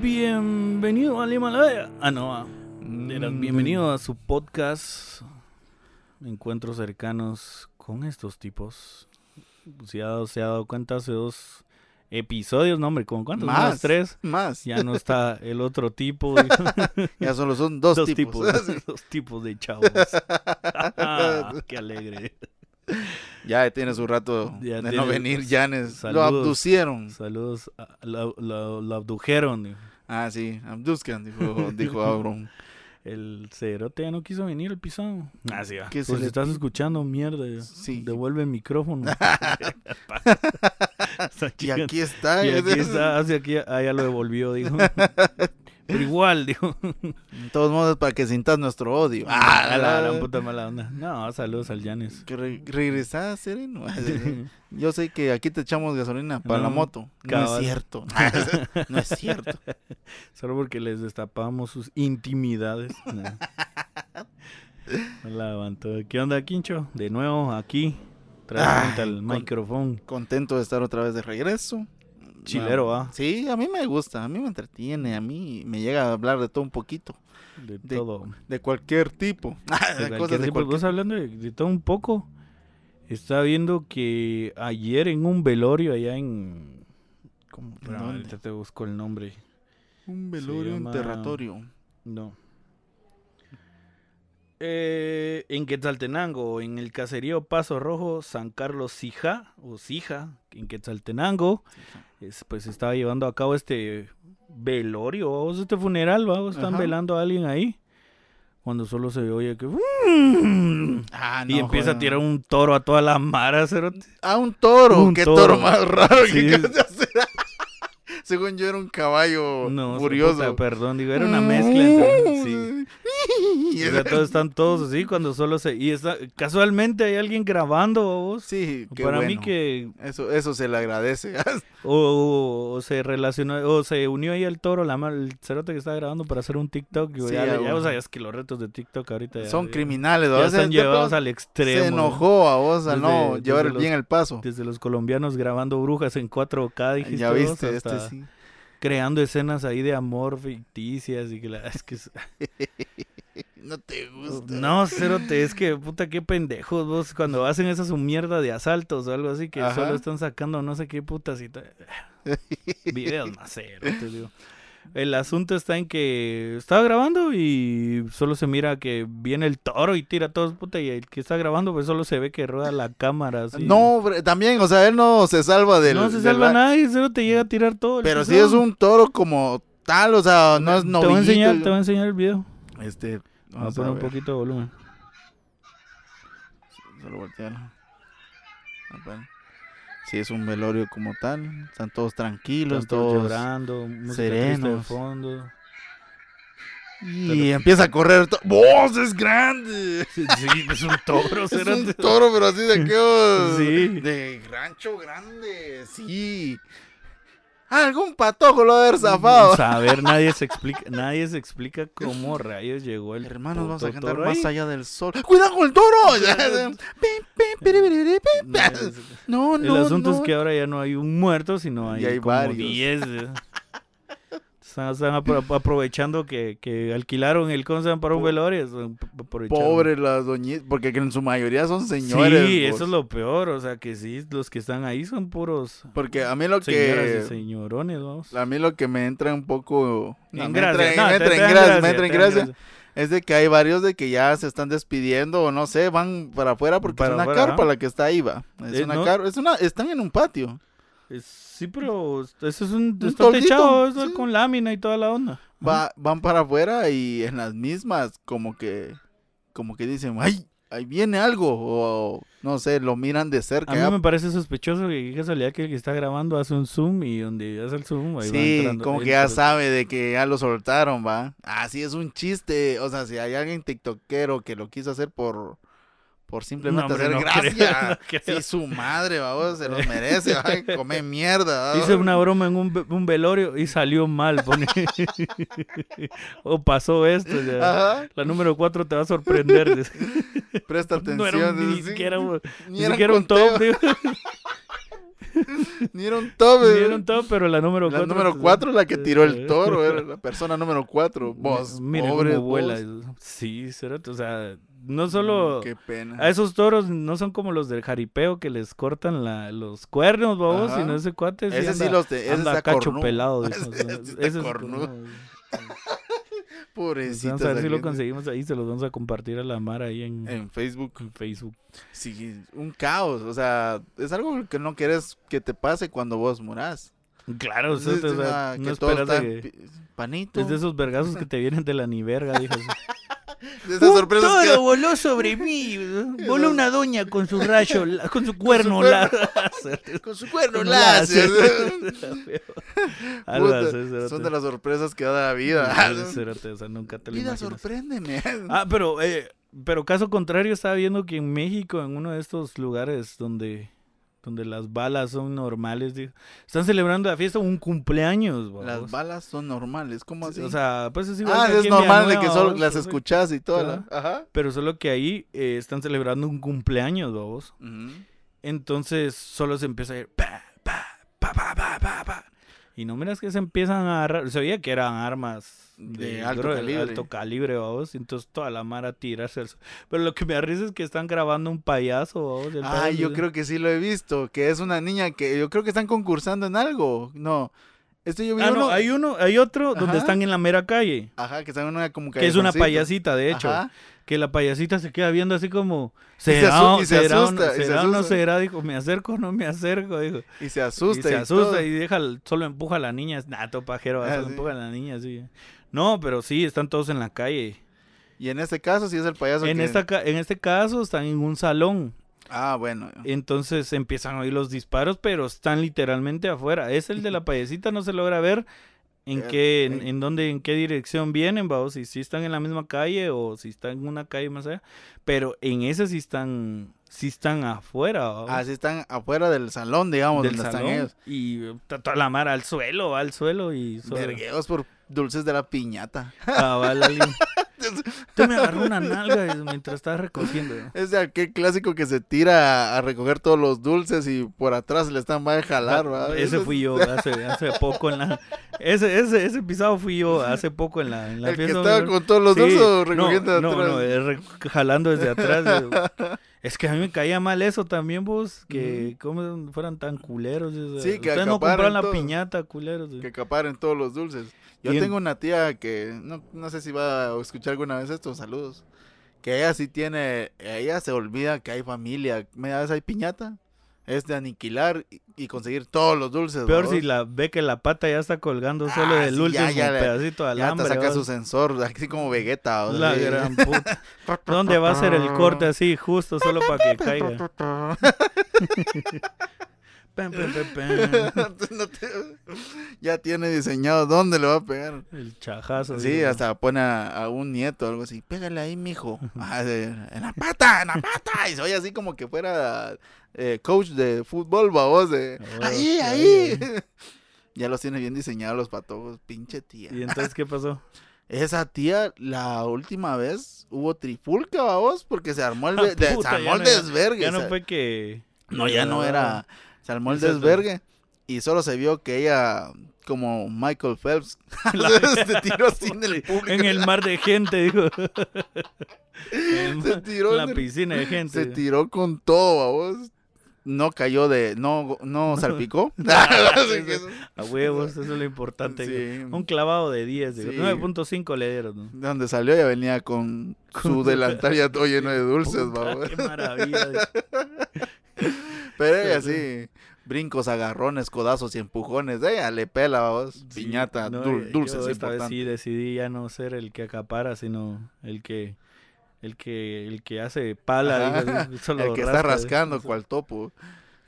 Bienvenido al Himalaya. Ah, no. ah, era Mm. Bienvenido a su podcast. Encuentros cercanos con estos tipos. Si ya se ha dado cuenta hace dos episodios, no, hombre, ¿con cuántos? Más. Más tres. Más. Ya no está el otro tipo. Ya solo son dos, dos tipos. tipos. dos tipos de chavos. Ah, qué alegre. ya tiene su rato Ya de tiene- no venir, Janes. Lo Saludos. abducieron. Saludos. a- Lo, lo- lo abdujeron. Ah, sí, abduzcan, dijo, dijo Abron. El cerote ya no quiso venir al pisado. Ah, sí, va. ¿Qué Pues si le estás escuchando, mierda. Sí. Devuelve el micrófono. Y aquí está. Y aquí está, hacia aquí, ah, ya lo devolvió, dijo. Pero igual, dijo. De todos modos, para que sintas nuestro odio. Ah, Ah, la, la puta mala onda. No, saludos al Yanes. Que re- regresás, Sereno. Yo sé que aquí te echamos gasolina para la moto. No es cierto. no es cierto. Solo porque les destapamos sus intimidades. No. La levantó. ¿Qué onda, Quincho? De nuevo aquí. Trae Ay, frente al micrófono. Contento de estar otra vez de regreso. Chilero, Ah, ¿va? Sí, a mí me gusta, a mí me entretiene, a mí me llega a hablar de todo un poquito, De, de- todo. de cualquier tipo. De Cosas de tipo. cualquier- Vos hablando de, de todo un poco. Estaba viendo que ayer en un velorio allá en. ¿Cómo? Ahorita te busco el nombre. Un velorio llama- enterratorio. No. Eh, en Quetzaltenango, en el caserío Paso Rojo, San Carlos Sija, o Sija, en Quetzaltenango, es, pues estaba llevando a cabo este velorio, o este funeral, ¿va? están Ajá. velando a alguien ahí. Cuando solo se oye que... ¡mm! Ah, y no, empieza joder. a tirar un toro a toda la mara, cerote. Ah, un toro. Un Qué toro. toro, más raro. Sí. que. Según yo era un caballo No, furioso. puta, perdón, digo, era una mezcla entre... Sí. O sea, todos están todos así cuando solo se... Y está, casualmente hay alguien grabando, vos. Sí, qué Para mí bueno. que Eso, eso se le agradece. o, o se relacionó o se unió ahí el toro, la el cerote que estaba grabando para hacer un TikTok. y Sí, ya, ya vos sabías que los retos de TikTok ahorita ya, Son ya- criminales. Ya están llevados al extremo. Se enojó a vos Desde- no llevar los- bien el paso. Desde los colombianos grabando brujas en 4K, dijiste Ya vos, viste, hasta este sí. creando escenas ahí de amor ficticias y que la es que es- No te gusta. no, cerote, es que puta qué pendejos vos cuando hacen esa su mierda de asaltos o algo así que Ajá. solo están sacando no sé qué putas y videos más cerotes, digo. El asunto está en que estaba grabando y solo se mira que viene el toro y tira todos puta y el que está grabando pues solo se ve que rueda la cámara así. No, también, o sea, él no se salva del. no se del salva ba- nadie, solo te llega a tirar todo. el Pero si es un toro como tal, o sea, no es Te voy a novillito. enseñar, te voy a enseñar el video. Este, vamos a poner un poquito de volumen. Solo voltearlo. Si es un velorio como tal, están todos tranquilos, Están todos todos. llorando, triste de serenos. fondo. Y empieza a correr. ¡Vos es grande! Sí, sí, es un toro, Es un toro, pero así de aquellos. Sí. De rancho grande, sí. Algún patojo lo haber zafado. A ver, nadie se explica, nadie se explica cómo rayos llegó el Hermanos, vamos a cantar más allá del sol. ¡Cuidado con el toro! No, No, el asunto no. es que ahora ya no hay un muerto, sino hay, Y hay como varios. 10. Están, están apro- aprovechando que, que alquilaron el ¿cómo se llama? para un velorio. están aprovechando. Pobre las doñitas, porque en su mayoría son señores. Sí, vos. eso es lo peor. O sea, que sí, los que están ahí son puros Porque a mí lo y que... señorones, vamos. A mí lo que me entra un poco... no, En me gracia, entra, no, me entra en gracia, me entra en gracia. Es de que hay varios de que ya se están despidiendo o no sé, van para afuera porque Para es una afuera, carpa ajá. la que está ahí, va. Es Eh, una no. car- es una, están en un patio. Es- sí, pero eso es un, Un está toldito, techado, eso sí. con lámina y toda la onda. Va, van para afuera y en las mismas como que como que dicen, "Ay, ahí viene algo" o no sé, lo miran de cerca. A mí ya. me parece sospechoso que qué casualidad que el que está grabando hace un zoom y donde hace el zoom ahí va Sí, entrando- como que ya sabe de que ya lo soltaron, va. Así es un chiste, o sea, si hay alguien tiktokero que lo quiso hacer por por simplemente No, hombre, hacer no gracia. creo, no creo. Sí, su madre, vamos, se los merece, va, come mierda. Hice una broma en un, un velorio y salió mal. pone. o pasó esto. ya. Ajá, La número 4 te va a sorprender. presta atención. no era un- ni siquiera, un- Ni ni era un top. Ni era un top. eh. Dieron todo, pero la número La 4. número 4 la que tiró el toro, era la persona número 4. Vos, Mire pobre cómo vuela. vos. Sí, o sea, no solo... Qué pena. A esos toros no son como los del jaripeo que les cortan la, los cuernos, babos, sino ese cuate sí Ese sí anda- los te- ese anda está cacho cornudo. pelado. Ese- o sea, ese está es. Pobrecito. Vamos a ver si lo conseguimos ahí, se los vamos a compartir a la mar ahí en, En Facebook. en Facebook. Sí, un caos. O sea, es algo que no quieres que te pase cuando vos murás. Claro, Es- o sea, no que todo esperas está de que... panito. Es de esos vergazos que te vienen de la ni verga, dijo. Que- voló sobre mí. Voló una doña con su rayo, con su cuerno láser. con su cuerno Con láser. Puta. Son de las sorpresas que da la vida. Nunca te Vida, sorpréndeme. Ah, pero, eh, pero caso contrario, estaba viendo que en México, en uno de estos lugares donde, donde las balas son normales, dijo, están celebrando la fiesta un cumpleaños, Las babos. balas son normales. ¿Cómo así? O sea, pues es igual ah, que es normal de que solo las escuchas y todo. la- Ajá. Pero solo que ahí eh, están celebrando un cumpleaños, babos. Ujú. Entonces solo se empieza a ir pa, pa, pa, pa, pa, pa, pa. Y no miras que se empiezan a agarrar. Se oía que eran armas de, De alto calibre. alto calibre, vamos. Entonces toda la mara tirarse al Pero lo que me da risa es que están grabando un payaso, vamos. Ah, payaso yo creo que sí lo he visto. Que es una niña que yo creo que están concursando en algo. No. Este yo vi Ah, uno. no, hay uno, hay otro donde están en la mera calle. Ajá, que están en una como Que es una payasita, de hecho. Ajá. Que la payasita se queda viendo así como. se ¿Será, y se será asusta, no- y se será o no asusta. será? Dijo, me acerco o no me acerco, dijo. Y se asusta. y se y asusta todo. y deja, solo empuja a la niña. Nah, todo pajero, Ah, solo sí. empuja a la niña, sí. No, pero sí, están todos en la calle. Y en este caso sí es el payaso En, que- esta, en este caso están en un salón. Ah, bueno. Entonces empiezan a oír los disparos, pero están literalmente afuera. Es el de la payasita, no se logra ver en Eh, qué, en, en dónde, en qué dirección vienen, vamos, si, si están en la misma calle o si están en una calle más allá. Pero en ese sí están, sí están afuera, vamos, Ah, sí están afuera del salón, digamos, del donde salón. están ellos. Y toda la mara al suelo, al suelo y Vergueos por dulces de la piñata. cabal, alguien- Usted me agarró una nalga mientras estaba recogiendo. Es de aquel clásico que se tira a recoger todos los dulces y por atrás le están va a jalar. Ah, Ese Eso fui yo hace, hace poco en la... Ese, ese, ese pisado fui yo hace poco en la, en la El que estaba con todos los Sí, dulces o no, recogiendo no, atrás. no, eh, jalando desde atrás. eh. Es que a mí me caía mal eso también, vos, que como fueran tan culeros. o sea, Sí, que Ustedes no compraron la todo. piñata, culeros. que acaparen todos los dulces. Yo tengo una tía que, no, no sé si va a escuchar alguna vez estos saludos, que ella sí tiene, ella se olvida que hay familia, media vez hay piñata, es de aniquilar y, y conseguir todos los dulces. Peor ¿va? si la ve que la pata ya está colgando solo Ah, del sí, último ya, ya le- pedacito de ya alambre. te saca su sensor, así como Vegeta. ¿va? La gran puta. ¿Dónde va a ser el corte así, justo, solo para que caiga? Pam, pam, pam, pam. No te- ya tiene diseñado dónde le va a pegar. El chajazo. Sí, digo. hasta pone a, a un nieto o algo así. Pégale ahí, mijo. Ah, de- en la pata, en la pata. Y se oye así como que fuera eh, coach de fútbol, babos. De, Oh, ahí, ahí, ahí. ya los tiene bien diseñados los patojos. Pinche tía. ¿Y entonces qué pasó? Esa tía, la última vez hubo trifulca, babos, porque se armó el, Ah, de- de- se armó ya el no- desvergue. Ya no fue que... no, ya no era. Se armó el desvergue. Y solo se vio que ella, como Michael Phelps, La- se tiró así en el público. En el mar de gente, dijo. Se tiró la en el- piscina de gente. Se tiró con todo. No cayó de. No, no salpicó. Eso- A huevos, eso es lo importante. Sí. Un clavado de 10, digo. Sí. 9.5 le dieron. ¿no? De donde salió ya venía con su delantal ya todo lleno de dulces, Puta, babos. Qué maravilla. Pero ella sí. Brincos, agarrones, codazos y empujones. Ella le pela, babos. Sí, Piñata, no, dul- eh, yo esta vez importante. sí decidí ya no ser el que acapara, sino el que el que el que hace pala, Ajá. digo, solo El que está rasca, rascando cual topo.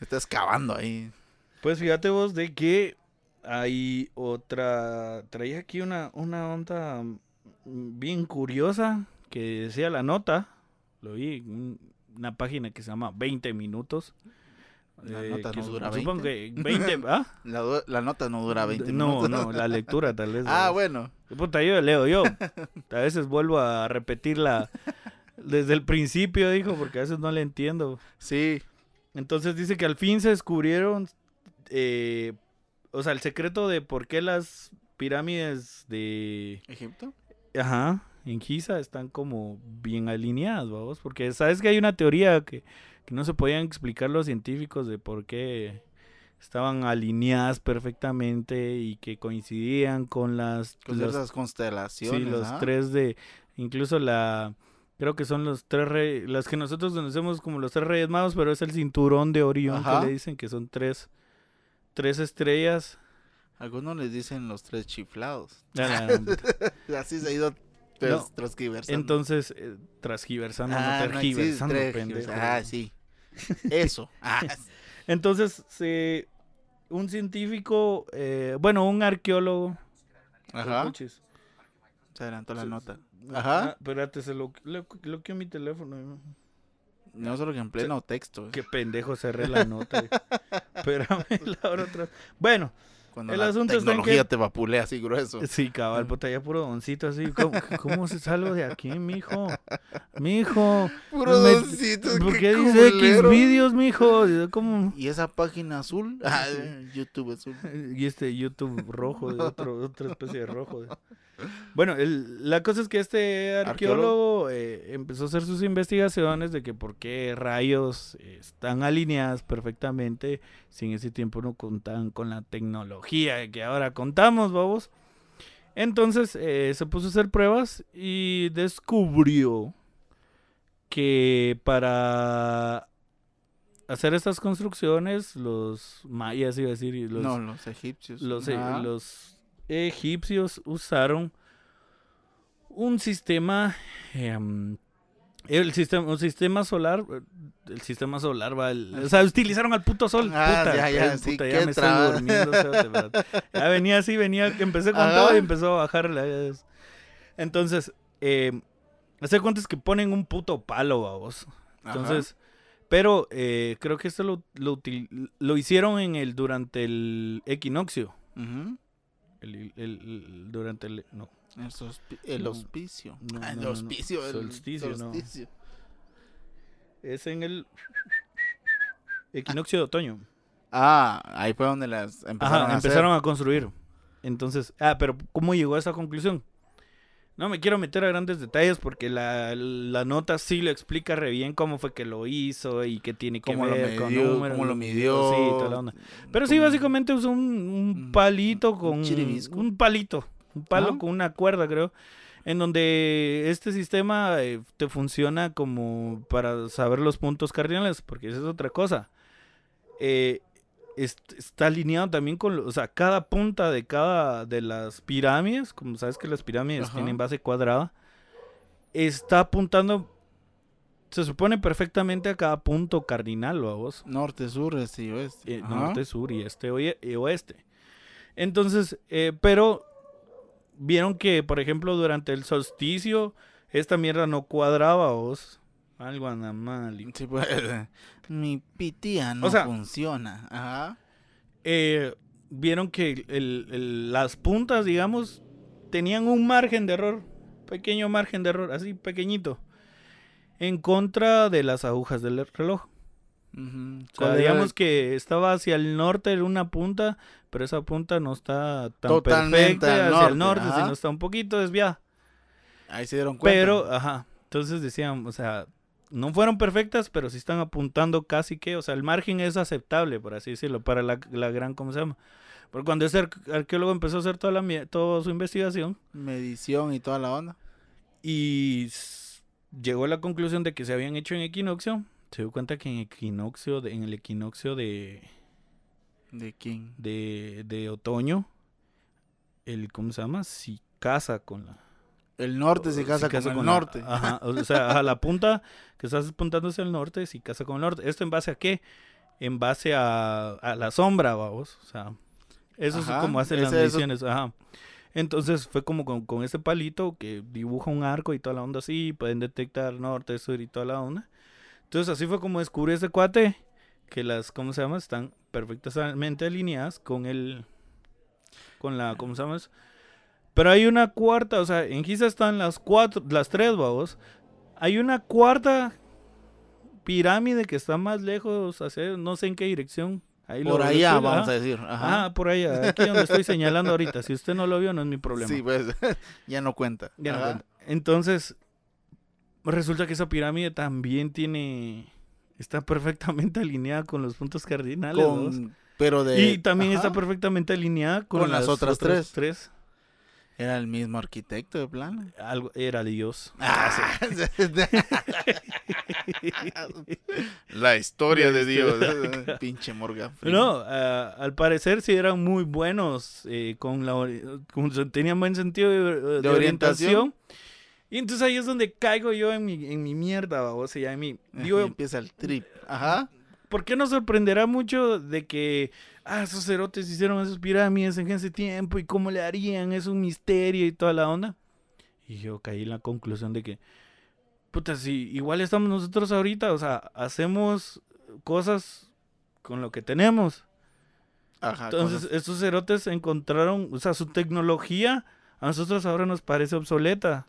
Está excavando ahí. Pues fíjate vos de que hay otra traía aquí una una onda mm, bien curiosa que decía la nota, lo vi en un- una página que se llama 20 minutos. La nota no dura supongo que 20, ¿ah? La, la nota no dura 20 no, minutos. no, la lectura tal vez. Ah, bueno. Puta, yo leo yo. A veces vuelvo a repetirla desde el principio, dijo, porque a veces no le entiendo. Sí. Entonces dice que al fin se descubrieron eh, o sea, el secreto de por qué las pirámides de, ¿Egipto? ajá, en Giza están como bien alineadas, vamos, porque sabes que hay una teoría que, que no se podían explicar los científicos de por qué estaban alineadas perfectamente y que coincidían con las Con los- esas constelaciones. Sí, los ¿ah? tres de. Incluso la. Creo que son los tres reyes. Las que nosotros conocemos como los tres reyes magos, pero es el cinturón de Orión Ajá. que le dicen que son tres. Tres estrellas. Algunos les dicen los tres chiflados. La- Así se ha ido No, transgiversando. Entonces, eh, transgiversando, Ah, no no existe tergiversando, tres- pendejo. Ah, sí. Eso. Ah, Entonces, se, un científico, eh, bueno, un arqueólogo. Ajá. escuches. Se adelantó la nota. Ah, Ajá. espérate, se lo, lo, bloqueó mi teléfono. No solo que en pleno texto. Qué pendejo cerré la nota. Espérame, la abro otra. Bueno, Cuando el la asunto está en tecnología que- te vapulea así grueso. sí, cabal, puta, ya puro doncito así. ¿Cómo, cómo se salgo de aquí, mijo? Mijo. Puro me- doncito, ¿Por qué dice X vídeos, mijo? ¿Cómo? ¿Y esa página azul? Ah, YouTube azul. Y este YouTube rojo, de otro, otra especie de rojo. Bueno, el- la cosa es que este arqueólogo eh, empezó a hacer sus investigaciones de que por qué rayos eh, están alineadas perfectamente si en ese tiempo no contaban con la tecnología que ahora contamos, vamos. Entonces eh, se puso a hacer pruebas y descubrió que para hacer estas construcciones los mayas iba a decir los no, los egipcios. los, Ah, los egipcios usaron un sistema em, el sistema un sistema solar el sistema solar va el- o sea utilizaron al puto sol Ah, puta, ya, ya, sí, puta, qué ya me estoy durmiendo ya venía así venía empecé con todo y empezó a bajar la entonces eh, hace cuentas que ponen un puto palo a vos ajá. entonces, pero eh, creo que esto lo, lo, hicieron en el durante el equinoccio. Ujú. El, el- el- durante el no, El, sospi- el hospicio. No, Ah, el no, hospicio. el Solsticio, no. solsticio. es en el equinoccio de otoño. Ah, ahí fue donde las empezaron Ajá, a empezaron a construir. Entonces, ah, pero ¿cómo llegó a esa conclusión? No me quiero meter a grandes detalles porque la, la nota sí lo explica re bien cómo fue que lo hizo y qué tiene que Cómo lo con midió, números, cómo lo sí, midió. toda la onda. Pero sí, básicamente usó un, un un- palito un con chiribisco. un palito, un palo con una cuerda, creo, en donde este sistema eh, te funciona como para saber los puntos cardinales, porque esa es otra cosa. Eh, está alineado también con, o sea, cada punta de cada de las pirámides, como sabes que las pirámides Ajá. tienen base cuadrada, está apuntando, se supone perfectamente a cada punto cardinal, vos Norte, sur, este y oeste. eh, norte, sur y este y oeste. Entonces, eh, pero vieron que, por ejemplo, durante el solsticio, esta mierda no cuadraba, vos. Algo y- Sí, pues, mi pitía no O sea- funciona. Ajá. Eh, vieron que el- el- las puntas, digamos, tenían un margen de error. Pequeño margen de error, así pequeñito. En contra de las agujas del reloj. Ujú. O sea, ¿Cuál era digamos que estaba hacia el norte en una punta, pero esa punta no está tan Totalmente perfecta hacia el norte, norte, ajá. sino está un poquito desviada. Ahí se dieron cuenta. Pero, ajá, entonces decían, o sea, no fueron perfectas, pero sí están apuntando casi que, o sea, el margen es aceptable, por así decirlo, para la, la gran, ¿cómo se llama? Porque cuando ese arque- arqueólogo empezó a hacer toda, la, toda su investigación Medición y toda la onda. y llegó a la conclusión de que se habían hecho en equinoccio, se dio cuenta que en equinoccio, de- en el equinoccio de... ¿De quién? de, de otoño, el, ¿cómo se llama? Si casa con la... El norte se si casa, con el la- norte. ajá, o sea, a la punta que estás apuntando hacia el norte, si casa con el norte. ¿Esto en base a qué? En base a, a la sombra, vamos. O sea, eso Ajá, es como hacen las mediciones. Ajá. Entonces fue como con, con este palito que dibuja un arco y toda la onda así, pueden detectar norte, sur y toda la onda. Entonces así fue como descubrí ese cuate, que las, ¿cómo se llama? Están perfectamente alineadas con el, con la, ¿cómo se llama? Pero hay una cuarta, o sea, en Giza están las cuatro, las tres, vamos. Hay una cuarta pirámide que está más lejos, hacia, no sé en qué dirección. Ahí Por allá, vamos a decir. Ajá. Ah, por allá, aquí donde estoy señalando ahorita. Si usted no lo vio, no es mi problema. sí, pues ya no cuenta. Ya no cuenta. Entonces, resulta que esa pirámide también tiene. Está perfectamente alineada con los puntos cardinales. Con- pero de. y también está perfectamente alineada con, Con las otras tres. tres. Era el mismo arquitecto de plano. Algo, era Dios. Ah, La historia La de Dios. historia. Pinche Morgan. Freeman. No, ah, al parecer sí eran muy buenos, eh, con la, con- tenían buen sentido de, de orientación. orientación. Y entonces ahí es donde caigo yo en mi, en mi mierda, o sea, en mi... Digo, empieza el trip. Ajá. ¿Por qué nos sorprenderá mucho de que, ah, esos cerotes hicieron esas pirámides en ese tiempo y cómo le harían? Es un misterio y toda la onda. Y yo caí en la conclusión de que, puta, si igual estamos nosotros ahorita, o sea, hacemos cosas con lo que tenemos. Ajá. Entonces, cosas- estos cerotes encontraron, o sea, su tecnología a nosotros ahora nos parece obsoleta.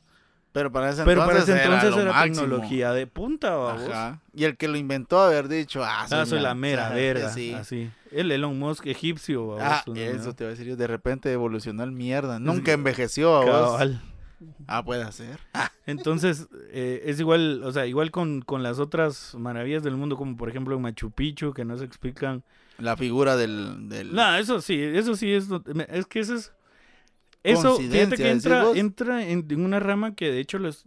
Pero para ese Pero entonces, para ese entonces era, tecnología de punta. Ajá. Y el que lo inventó haber dicho, ah, Ah, soy la mera ajá, verga. Sí. Así. El Elon Musk egipcio, babos, Ah, una eso te voy a decir yo. De repente evolucionó el mierda. Nunca envejeció vos. Cabal. Ah, puede ser. Entonces, eh, es igual, o sea, igual con, con las otras maravillas del mundo, como por ejemplo en Machu Picchu, que no se explican. La figura del. del... No, eso sí, eso sí es, es que eso es, eso, fíjate que entra, vos. entra en, en una rama que de hecho los,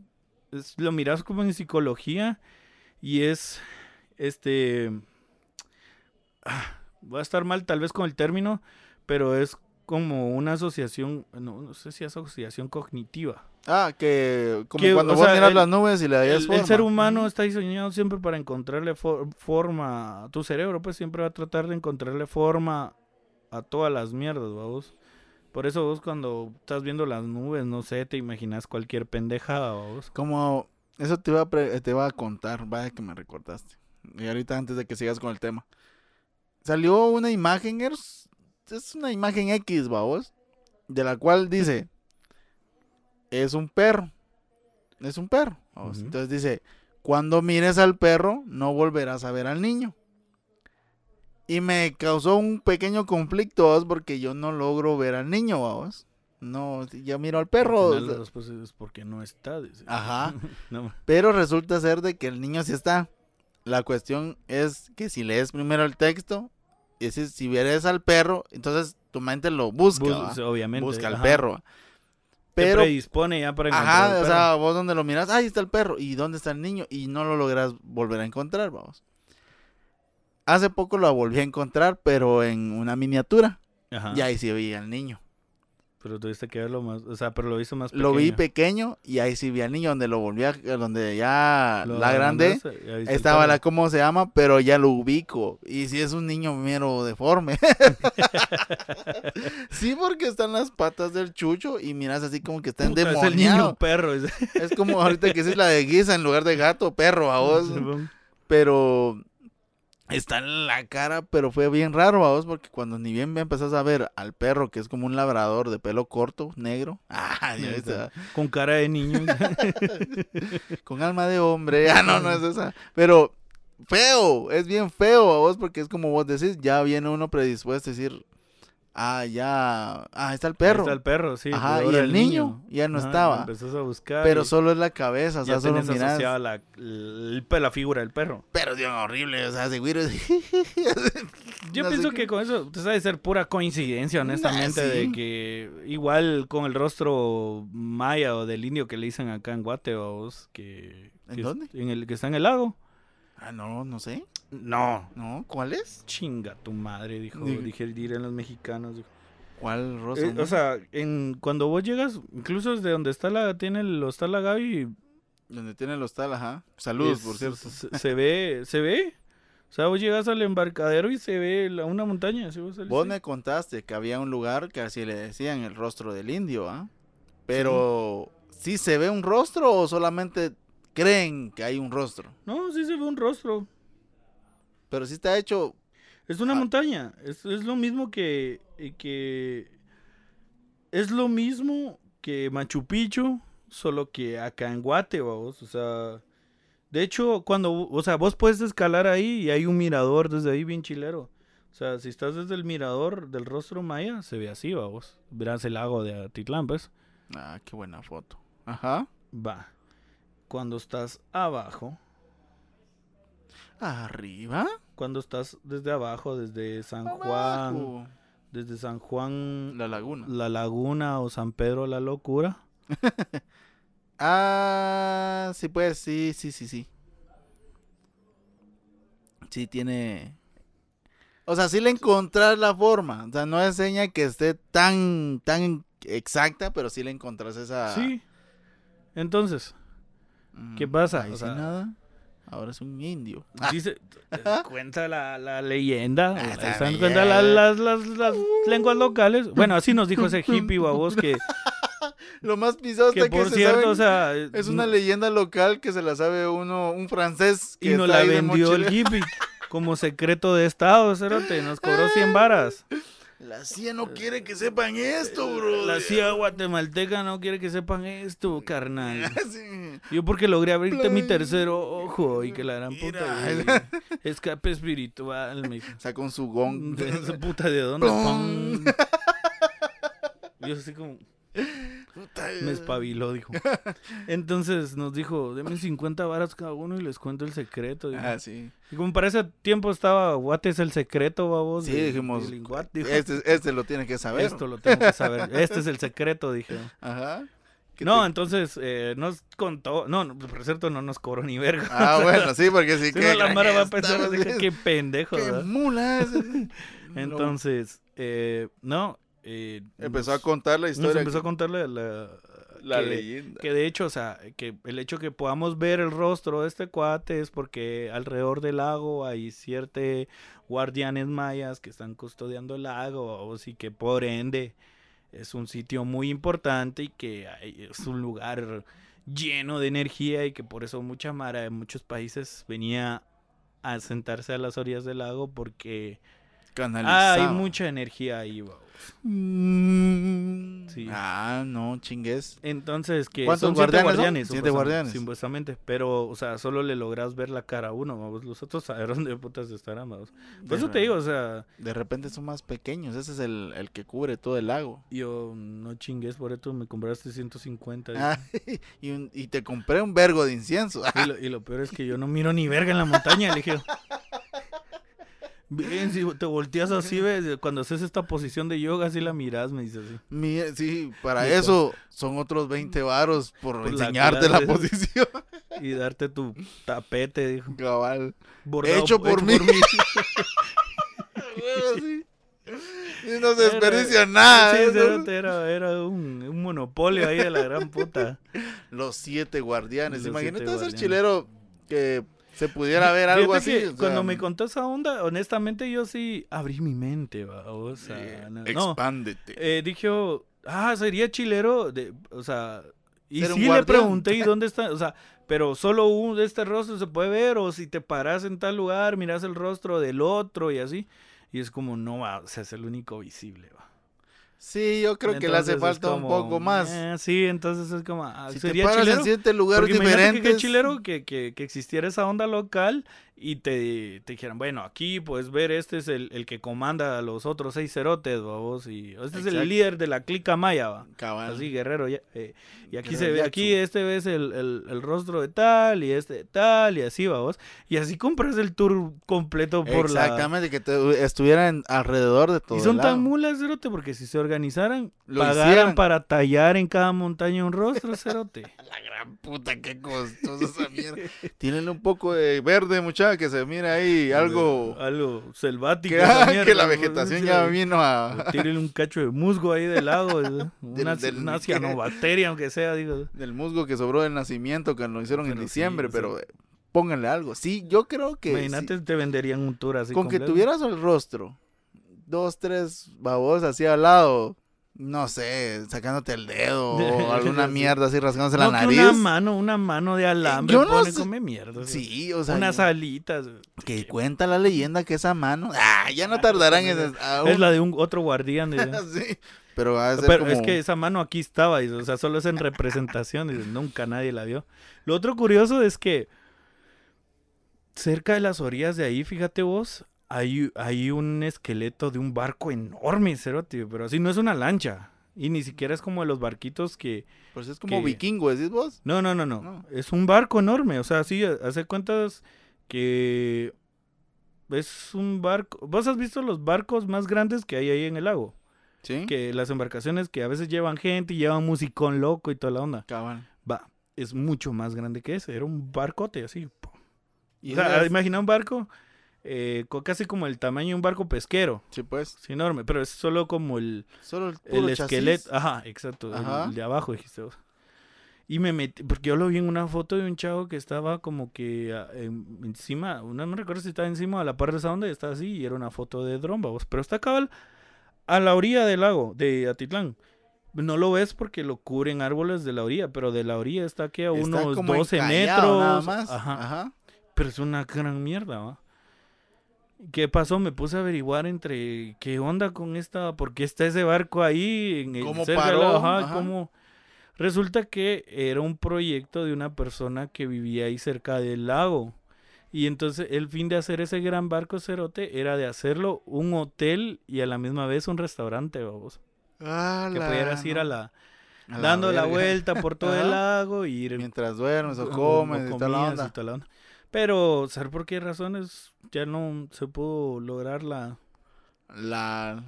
es- lo miras como en psicología y es, este, ah, voy a estar mal tal vez con el término, pero es como una asociación, no, no sé si es asociación cognitiva. Ah, que. Como Que, cuando vos sea, miras el- las nubes y le das El, el forma. ser humano está diseñado siempre para encontrarle for- forma a tu cerebro, pues siempre va a tratar de encontrarle forma a todas las mierdas, vos. Por eso vos cuando estás viendo las nubes, no sé, te imaginas cualquier pendejada, vos. Como. Eso te iba, a te iba a contar. Vaya que me recordaste. Y ahorita antes de que sigas con el tema. Salió una imagen. Es, es una imagen X, vos. De la cual dice. Es un perro. Es un perro. Entonces dice. Cuando mires al perro, no volverás a ver al niño. Y me causó un pequeño conflicto, vos, porque yo no logro ver al niño, vos. No, yo miro al perro. Al final la respuesta es porque no está. dice. Ajá. No, Pero resulta ser de que el niño sí está. La cuestión es que si lees primero el texto, y si, si vieres al perro, entonces tu mente lo busca. obviamente. busca al perro. Te Pero, predispone ya para encontrar ajá, al o perro. sea, vos donde lo miras, ahí está el perro. ¿Y dónde está el niño? Y no lo logras volver a encontrar, vamos. Hace poco lo volví a encontrar, pero en una miniatura. Ajá. Y ahí sí veía al niño. Pero tuviste que verlo más, o sea, pero lo hizo más Lo vi pequeño. pequeño y ahí sí vi al niño, donde lo volví a, donde ya Lo la grande. Estaba la. ¿cómo se llama? Pero ya lo ubico. Y si es un niño mero deforme. sí, porque están las patas del chucho y miras así como que está Puta, es el niño endemoniado. perro. es- Es como ahorita que es la de guisa en lugar de gato, perro, a vos. Pero está en la cara, pero fue bien raro a vos porque cuando ni bien me empezás a ver al perro que es como un labrador de pelo corto, negro. Ah, ya ¿verdad? Con cara de niño. con alma de hombre. Ah, no, no es esa. Pero feo, es bien feo a vos porque es como vos decís, ya viene uno predispuesto a decir, ah, ya, ah, está el perro. Está el perro, sí. Ajá, y el niño ya no Ajá, estaba. Empezás a buscar. Pero y solo es la cabeza, o sea, ya solo la, el- la figura del perro. Pero Dios, horrible, o sea, seguro. Yo No pienso qué- que con eso pues, debe ser pura coincidencia, honestamente, Nah, sí. de que igual con el rostro maya o del indio que le dicen acá en Guate, vos, que, ¿En que dónde? En el que está en el lago. Ah, no, no sé. No. No, ¿cuál es? Chinga tu madre, dijo, dije, dirán los mexicanos. dijo. ¿Cuál rostro? Eh, o sea, en, cuando vos llegas, incluso desde donde está la, tiene el hostal la Gaby, donde tiene el hostal, ajá. Saludos, por cierto. Se, se ve, se ve. O sea, vos llegas al embarcadero y se ve la- una montaña. ¿sí? Vos me contaste que había un lugar que así le decían el rostro del indio, ¿ah? Pero, ¿sí se ve un rostro o solamente creen que hay un rostro? No, sí se ve un rostro. Pero sí está hecho, Es una Ah. montaña. Es, es lo mismo que, eh, que. Es lo mismo que Machu Picchu, solo que acá en Guate, vamos. O sea. De hecho, cuando. O sea, vos puedes escalar ahí y hay un mirador desde ahí bien chilero. O sea, si estás desde el mirador del rostro maya, se ve así, vamos. Verás el lago de Atitlán, pues. Ah, qué buena foto. Ajá. Va. Cuando estás abajo, Arriba. cuando estás desde abajo, desde San Juan, desde San Juan, La laguna. la Laguna o San Pedro la Locura. Ah, sí, pues, sí, sí, sí, sí. Sí tiene... O sea, sí le encontrás la forma. O sea, no es seña que esté tan, tan exacta, pero sí le encontrás esa... Sí. Entonces, ¿qué pasa? O sea- nada. Ahora es un indio. dice, cuenta la, la leyenda, Ah, está están cuenta la- las, las- las lenguas locales. Bueno, así nos dijo ese hippie babos que, Lo más pisado que que por se cierto, o sea, Es una leyenda local que se la sabe uno, un francés que y nos la vendió el hippie como secreto de estado, cerote, nos cobró 100 varas. La CIA no quiere que sepan esto, bro. La CIA guatemalteca no quiere que sepan esto, carnal. Sí. Yo porque logré abrirte mi tercero ojo y que la gran puta Mira. escape espiritual, me dijo. Saca un su gong. De esa puta de pum. Yo así como me espabiló, dijo. Entonces nos dijo, denme 50 varas cada uno y les cuento el secreto. dijo. Ah, sí. Y como para ese tiempo estaba, Guate es el secreto, babos. Sí, de- dijimos. del Inguat", dijo. Este, este lo tiene que saber. Esto lo tengo que saber. Este es el secreto, dije. Ajá. ¿Qué No, te- entonces eh, nos contó. No, no, por cierto, no nos cobró ni verga. Ah, bueno, sí, porque sí Si que. la Mara va a pensar, qué pendejo, Qué ¿verdad? mula es. Entonces, eh, no. Eh, Empezó nos- a contar la Nos historia. empezó a contarle la, la que, leyenda. que de hecho, o sea, que el hecho que podamos ver el rostro de este cuate es porque alrededor del lago hay ciertos guardianes mayas que están custodiando el lago, o sí que por ende es un sitio muy importante y que hay- es un lugar lleno de energía y que por eso mucha mara de muchos países venía a sentarse a las orillas del lago porque Canalizado. hay mucha energía ahí, babos. Mm. Sí. Ah, no, chingues. Entonces, que ¿Cuántos son siete guardianes son? Siete guardianes. Supuestamente, pero, o sea, solo le logras ver la cara a uno, vamos, los otros saber dónde putas están amados. Por eso te digo, o sea, De repente son más pequeños. Ese es el, el que cubre todo el lago. yo no chingues por esto, me compraste 150. y- Ah, y, un- y te compré un vergo de incienso. Y, lo, y lo peor es que yo no miro ni verga en la montaña, le dije. Bien, si te volteas así, ves, cuando haces esta posición de yoga, así la miras, me dice así. Mi- sí, para eso son otros 20 varos por, enseñarte la, posición. Y darte tu tapete, dijo. Cabal. Bordado Hecho por mí. Sí. Y no se desperdicia nada. Sí, ¿no? era, era un, un monopolio ahí de la gran puta. Los siete guardianes. Los Imagínate siete ser guardianes. chilero que se pudiera ver algo así. que o sea, cuando me contó esa onda, honestamente yo sí abrí mi mente, va, o sea, eh, no, expándete. eh, dije, ah, sería chilero, de, o sea, y sí le pregunté, ¿y dónde está? O sea, pero solo un de este rostro se puede ver, o si te paras en tal lugar, miras el rostro del otro y así, y es como, no va, o sea, es el único visible, va. Sí, yo creo que le hace falta un poco más. eh, sí, entonces es como, ah, si te sería paras chilero. en siete lugares que diferentes. qué chilero que, que, que existiera esa onda local y te, te dijeran, bueno, aquí puedes ver, este es el, el que comanda a los otros seis cerotes, vos y este es Exacto. el líder de la clica maya, va. Cabal. Así, guerrero, ya, eh, y aquí Guerrero se ve, Yachu. aquí este ves el, el, el rostro de tal y este de tal y así, va vos. Y así compras el tour completo por la... Exactamente, que te, estuvieran alrededor de todo. Y son el tan mulas, cerote, porque si se organizaran, Lo pagaran hicieran. para tallar en cada montaña un rostro, cerote. Puta, qué costosa esa mierda. Tienen un poco de verde, muchacha, que se mira ahí algo. Algo selvático. Que, esa que mierda, la vegetación sí, ya sí. vino a. Tírenle un cacho de musgo ahí del lado. Una, del- una cianobacteria, aunque sea, digo. del musgo que sobró del nacimiento, que lo hicieron en Pero sí, diciembre, pero eh, pónganle algo. Sí, yo creo que. Imagínate, sí, te venderían un tour así. con que tuvieras el rostro, dos, tres babos así al lado, no sé, sacándote el dedo o alguna mierda así rasgándose No, la que nariz. una mano, una mano de alambre. Yo no pone, sé- come mierda. sí. O sea, Unas alitas. que cuenta la leyenda que esa mano. Ah, ya no tardarán en. Es un- la de un otro guardián. sí, pero va a ser Pero como... es que esa mano aquí estaba, o sea, solo es en representación, dice, nunca nadie la vio. Lo otro curioso es que cerca de las orillas de ahí, fíjate vos, hay, hay un esqueleto de un barco enorme, cerote, pero así no es una lancha. Y ni siquiera es como de los barquitos que... Pues es como que- vikingo, ¿decís vos? No, no, no, no. No. Es un barco enorme. O sea, sí, hace cuentas que es un barco. ¿Vos has visto los barcos más grandes que hay ahí en el lago? Sí. Que las embarcaciones que a veces llevan gente y llevan musicón loco y toda la onda. Cabal. Va, es mucho más grande que ese. Era un barcote así. Y O sea, imagina un barco eh, casi como el tamaño de un barco pesquero. Sí, pues. Es enorme, pero es solo como el, Solo el, el esqueleto. Ajá, exacto. el- Ajá. El, de abajo, dijiste vos. Y me metí, porque yo lo vi en una foto de un chavo que estaba como que en- encima, no me recuerdo si estaba encima a la par de esa onda y estaba así, y era una foto de dron, vamos. Pero está cabal a la orilla del lago, de Atitlán. No lo ves porque lo cubren árboles de la orilla, pero de la orilla está aquí a Está unos como 12 encallado metros. Nada más. Ajá. Ajá. Pero es una gran mierda, ¿va? ¿Qué pasó? Me puse a averiguar entre qué onda con esta, por qué está ese barco ahí en el ¿Cómo paró? ajá, Ajá. cómo- Resulta que era un proyecto de una persona que vivía ahí cerca del lago. Y entonces el fin de hacer ese gran barco cerote era de hacerlo un hotel y a la misma vez un restaurante, vamos. Ah, Que la- pudieras ir a la, A dando la vuelta por todo el lago y ir Mientras duermes o comes o y toda la comías onda. y toda la onda. Pero, ¿saber por qué razones ya no se pudo lograr la... La...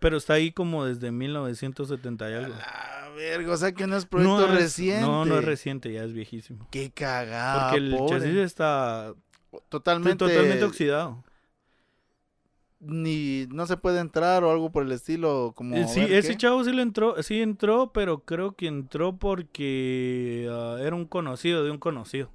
Pero está ahí como desde 1970 y algo. La verga, o sea que no es proyecto no es, reciente. No, no es reciente, ya es viejísimo. Qué cagada, Porque el pobre. chasis está Totalmente, totalmente oxidado. Ni no se puede entrar o algo por el estilo como Eh, sí, ese qué. chavo sí le entró, sí entró, pero creo que entró porque ah, era un conocido de un conocido.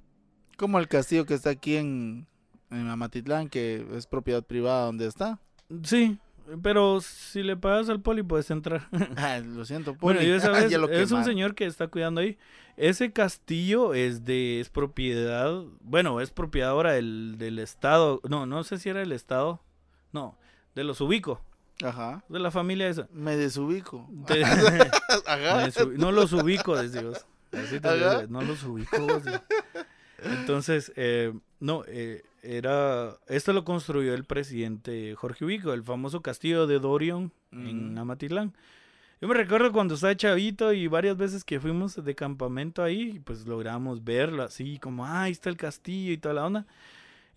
Como el castillo que está aquí en, en Amatitlán, que es propiedad privada donde está. Sí, pero si le pagas al poli puedes entrar. Ay, lo siento, Bueno, Poli. y esa vez Ya lo es un señor que está cuidando ahí. Ese castillo es de es propiedad, bueno, es propiedad ahora del, del estado. No, no sé si era el estado. No, de los ubico, Ajá. de la familia esa. Me desubico. De- Ajá. me no los ubico, decimos. Así te Ajá. digo, no los ubico. Entonces, eh, no, eh, era, esto lo construyó el presidente Jorge Ubico, el famoso castillo de Dorion en. Amatitlán. Yo me recuerdo cuando estaba chavito y varias veces que fuimos de campamento ahí, pues logramos verlo así, como, ah, ahí está el castillo y toda la onda.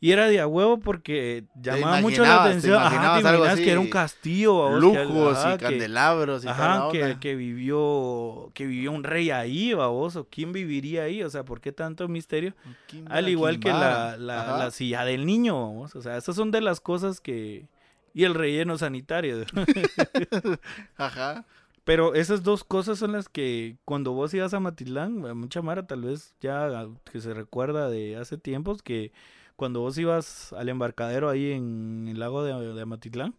Y era de a huevo porque llamaba mucho la imaginabas, te atención. Ajá, te algo que era un castillo. que- Lujos ajá, y que- candelabros y Ajá, que, que vivió que vivió un rey ahí, baboso. ¿Quién viviría ahí? O sea, ¿por qué tanto misterio? Al igual que la, la, la silla del niño, vamos. O sea, esas son de las cosas que... Y el relleno sanitario. Ajá. Pero esas dos cosas son las que cuando vos ibas a Matilán, mucha mara tal vez ya que se recuerda de hace tiempos que cuando vos ibas al embarcadero ahí en el lago de, de Amatitlán,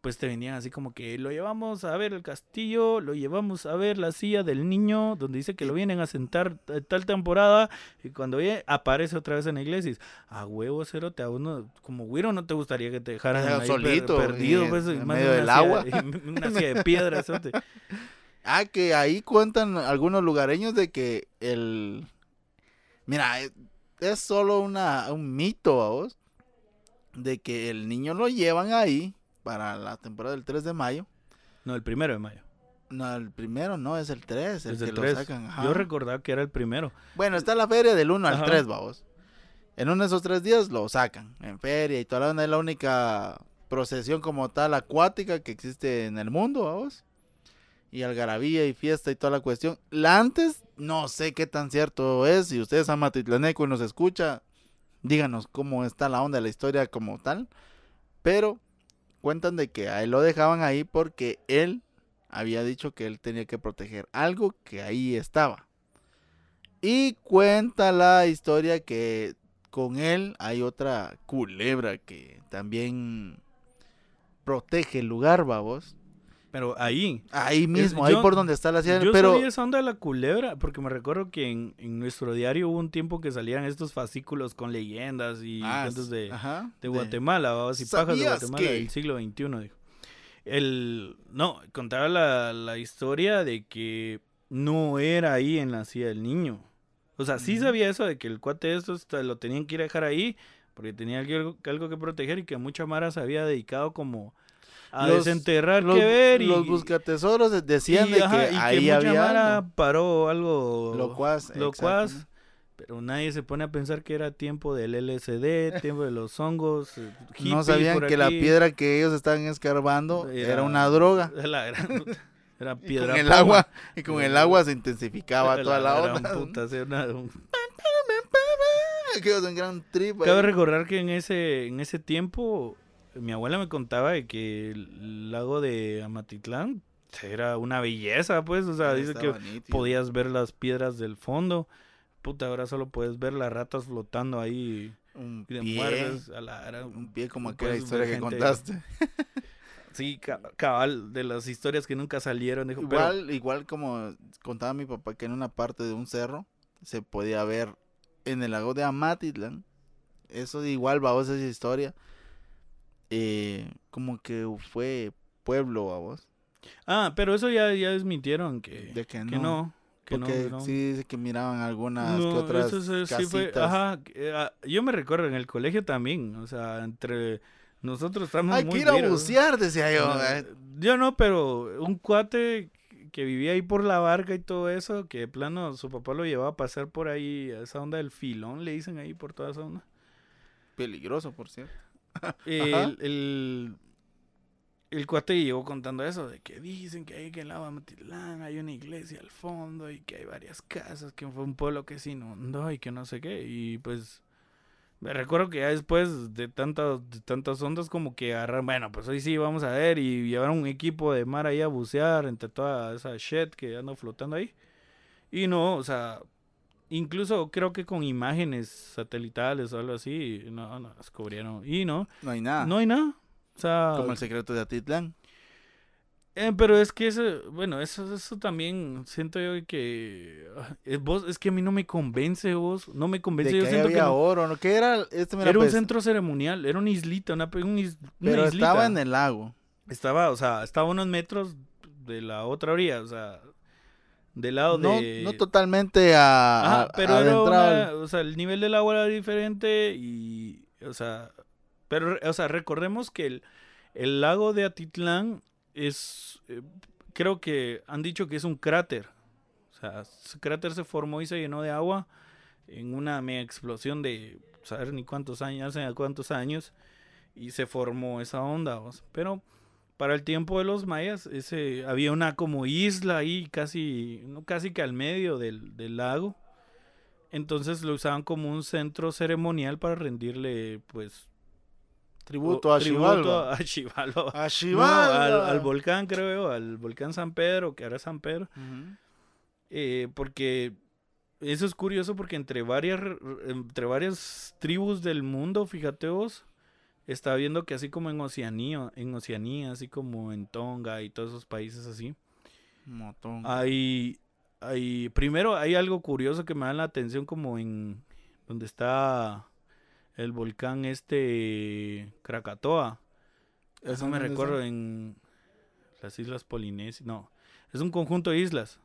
pues te venían así como que lo llevamos a ver el castillo, lo llevamos a ver la silla del niño, donde dice que lo vienen a sentar tal temporada, y cuando viene, aparece otra vez en la iglesia y dices, a huevo, cerote, a uno, como güiro, no te gustaría que te dejaran Dejan ahí per- solito, perdido, en- pues, en más medio del agua. una silla de piedra. Ah, que ahí cuentan algunos lugareños de que el... Mira, es, solo una, un mito, vos, de que el niño lo llevan ahí para la temporada del 3 de mayo. No, el primero de mayo. No, el primero no, es el 3, el Es que el lo 3. sacan. ajá. Yo recordaba que era el primero. Bueno, está la feria del 1 al Ajá. 3, vamos. En uno de esos tres días lo sacan en feria y toda la onda es la única procesión como tal acuática que existe en el mundo, vamos. Y algarabía y fiesta y toda la cuestión. La antes, no sé qué tan cierto es. Si ustedes son matitlaneco y nos escucha, díganos cómo está la onda de la historia como tal. Pero cuentan de que él lo dejaban ahí porque él había dicho que él tenía que proteger algo que ahí estaba. Y cuenta la historia que con él hay otra culebra que también protege el lugar, babos. Pero ahí. Ahí mismo, ahí por donde está la ciudad. Yo Pero esa onda de la culebra, porque me recuerdo que en, en nuestro diario hubo un tiempo que salían estos fascículos con leyendas y Ah, cuentos de, ajá, de Guatemala, babos, y pajas de ¿Sabías Guatemala que? del siglo XXI, dijo. El, no, contaba la, la historia de que no era ahí en la silla del niño. O sea, sí sabía eso de que el cuate de estos te- lo tenían que ir a dejar ahí porque tenía algo, algo que proteger y que mucha Mara se había dedicado como a Los- desenterrar Los, que ver y, los buscatesoros decían y, de ajá, que y ahí mucha había Mara algo. paró algo Locuaz, locuaz, pero nadie se pone a pensar que era tiempo del LSD, tiempo de los hongos. eh, No sabían que la piedra que ellos estaban escarbando era, Era- una droga. La gran- era Y piedra con el poma. agua y con el agua se intensificaba toda la gran onda. puta, una- un- Que. Cabe ahí. recordar que en ese, en ese tiempo mi abuela me contaba de que el lago de Amatitlán era una belleza, pues, o sea, dice que nítido. podías ver las piedras del fondo. Puta, ahora solo puedes ver las ratas flotando ahí un de pie, muertes a la un pie como aquella historia que contaste. Sí, ca- cabal, de las historias que nunca salieron. Dijo, pero- Igual, igual como contaba mi papá que en una parte de un cerro se podía ver en el lago de Amatitlán. Eso de igual, vamos, esa historia. Eh, como que fue pueblo, vamos. Ah, pero eso ya, ya desmintieron que, De que que no. no. Que Porque no, no. sí dice que miraban algunas No, que otras eso sí- sí fue- casitas. ajá, ah, yo me recuerdo en el colegio también, o sea, entre nosotros estamos Hay muy que ir a bucear, decía yo. No, eh. yo no, pero un cuate que vivía ahí por la barca y todo eso, que de plano su papá lo llevaba a pasar por ahí, a esa onda del filón, le dicen ahí por toda esa onda. Peligroso, por cierto. El, el, el cuate llegó contando eso, de que dicen que ahí que en la Matitlán hay una iglesia al fondo y que hay varias casas, que fue un pueblo que se inundó y que no sé qué. Y pues me recuerdo que ya después de tantas, de tantas ondas como que agarraron, bueno, pues hoy sí vamos a ver y llevaron un equipo de mar ahí a bucear entre toda esa shit que anda flotando ahí. Y no, o sea, incluso creo que con imágenes satelitales o algo así, no, no, descubrieron. Y no, No hay nada. no hay nada. O sea, Como el secreto de Atitlán. eh, pero es que eso, bueno, eso, eso también siento yo que es, vos, es que a mí no me convence vos, no me convence. que yo siento que había no- oro, ¿no? ¿Qué era? Este mira, era un centro ceremonial, era una islita, una, pe- un is- una Pero islita. estaba en el lago. Estaba, o sea, estaba a unos metros de la otra orilla, o sea, del lado No, de... no totalmente a, Ajá, a- pero era una, o sea, el nivel del agua era diferente y, o sea, pero, o sea, recordemos que el, el lago de Atitlán es, eh, creo que han dicho que es un cráter, o sea, ese cráter se formó y se llenó de agua en una mega explosión de, saber ni cuántos años, hace cuántos años, y se formó esa onda, pero para el tiempo de los mayas, ese, había una como isla ahí, casi, no, casi que al medio del, del lago. Entonces lo usaban como un centro ceremonial para rendirle, pues, Tributo o- a tributo Xibalba. a Xibalba. No, al, al volcán, creo al volcán San Pedro, que ahora es San Pedro. Eh, porque eso es curioso porque entre varias, re- entre varias tribus del mundo, fíjate vos, está viendo que así como en Oceanía, en Oceanía, así como en Tonga y todos esos países así, Un montón. hay, hay, primero hay algo curioso que me da la atención como en donde está el volcán este Krakatoa. Eso me ¿dónde recuerdo en las islas Polinesias. No, es un conjunto de islas.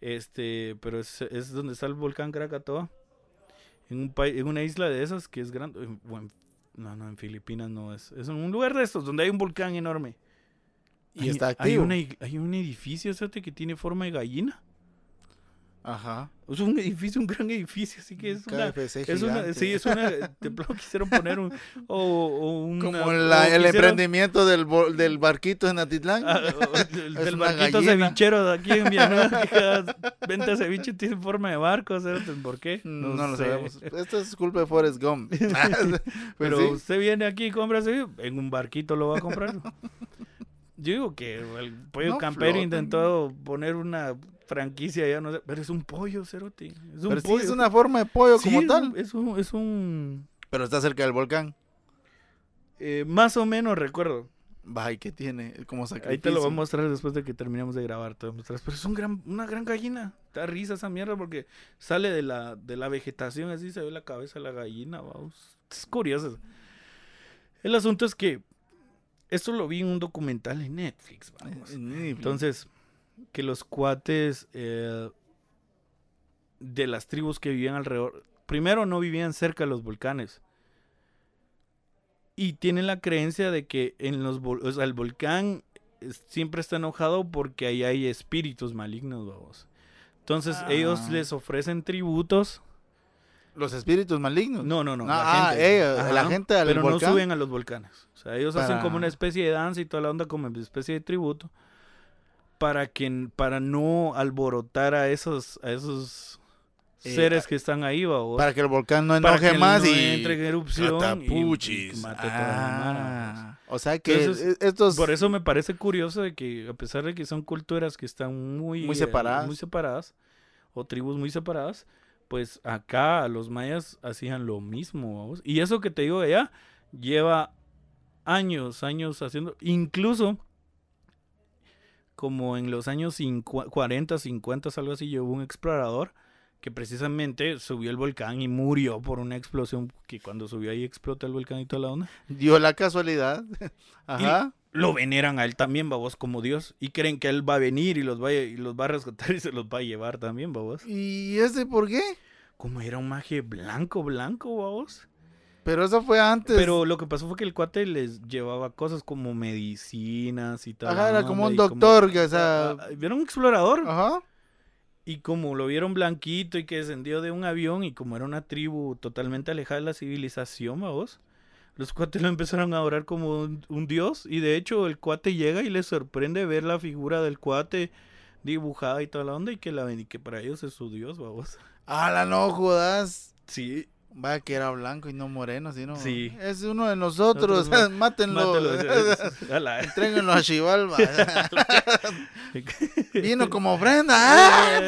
Este, pero es, es donde está el volcán Krakatoa. En, un en una isla de esas que es grande. en- bueno, no, no, en Filipinas no es. Es un lugar de estos donde hay un volcán enorme. Y Hay- está hay, activo. una ig- hay un edificio que tiene forma de gallina. Ajá. Es un edificio, un gran edificio, así que es una... KFC Es una, sí, es una, de plano quisieron poner un, o, o una- Como o el quisieron- emprendimiento del, del barquito en Atitlán. Ah, o del, barquito gallina. cevichero de aquí en Villanueva, venta ceviche tiene forma de barco, ¿sabes por qué? no, lo sabemos. Esto es culpa de Forrest Gump. Pues Pero sí. usted viene aquí y compra ceviche, en un barquito lo va a comprar. Yo digo que el pollo No campero intentó poner una franquicia ya no sé, pero es un pollo, cerote. Es un Pero sí pollo. es una forma de pollo Sí, como es tal. un- Es un, es un Pero está cerca del volcán. eh, más o menos recuerdo. Vaya, ¿qué tiene? Como sacrificio. Ahí te lo voy a mostrar después de que terminemos de grabar. Te voy a mostrar. Pero es un gran, una gran gallina. Da risa esa mierda porque sale de la, de la vegetación, así se ve la cabeza de la gallina. vamos. Es curioso. El asunto es que esto lo vi en un documental en Netflix. vamos. Entonces, que los cuates eh, de las tribus que vivían alrededor, primero no vivían cerca de los volcanes. Y tienen la creencia de que en los vol- o sea, el volcán es- siempre está enojado porque ahí hay espíritus malignos, vamos. Entonces ellos Ah. les ofrecen tributos. Los espíritus malignos. No, no, no. Ah, eh, la gente al Pero volcán. no suben a los volcanes. O sea, ellos hacen como una especie de danza y toda la onda como una especie de tributo para que para no alborotar a esos a esos Eh, seres que están ahí, babos. Para que el volcán no Para enoje que más no y. entre en erupción y- Catapuchis. y mate toda la. Ah, o sea que Entonces, e- estos. Por eso me parece curioso de que a pesar de que son culturas que están muy, Muy eh, separadas. muy separadas o tribus muy separadas, pues acá los mayas hacían lo mismo. babos. Y eso que te digo de allá lleva años, años haciendo, incluso como en los años 50, 40, 50, algo así, hubo un explorador que precisamente subió el volcán y murió por una explosión que cuando subió ahí explota el volcán y toda la onda Dio la casualidad. Ajá. lo veneran a él también, babos, como Dios. Y creen que él va a venir y los va a, y los va a rescatar y se los va a llevar también, babos. ¿Y ese por qué? Como era un maje blanco, blanco, babos. Pero eso fue antes. Pero lo que pasó fue que el cuate les llevaba cosas como medicinas y tal. Ajá, era como un doctor, que, o sea- Era un explorador. Ajá. Y como lo vieron blanquito y que descendió de un avión y como era una tribu totalmente alejada de la civilización, vos, los cuates lo empezaron a adorar como un, un dios. Y de hecho el cuate llega y les sorprende ver la figura del cuate dibujada y toda la onda y que, la, y que para ellos es su dios, vamos. Ala, no jodas. Sí, Vaya que era blanco y no moreno, sino. Sí. Es uno de nosotros. Nosotros, Mátenlo. la- Entréguenlo a Chivalba. Vino como ofrenda. ¡Ah!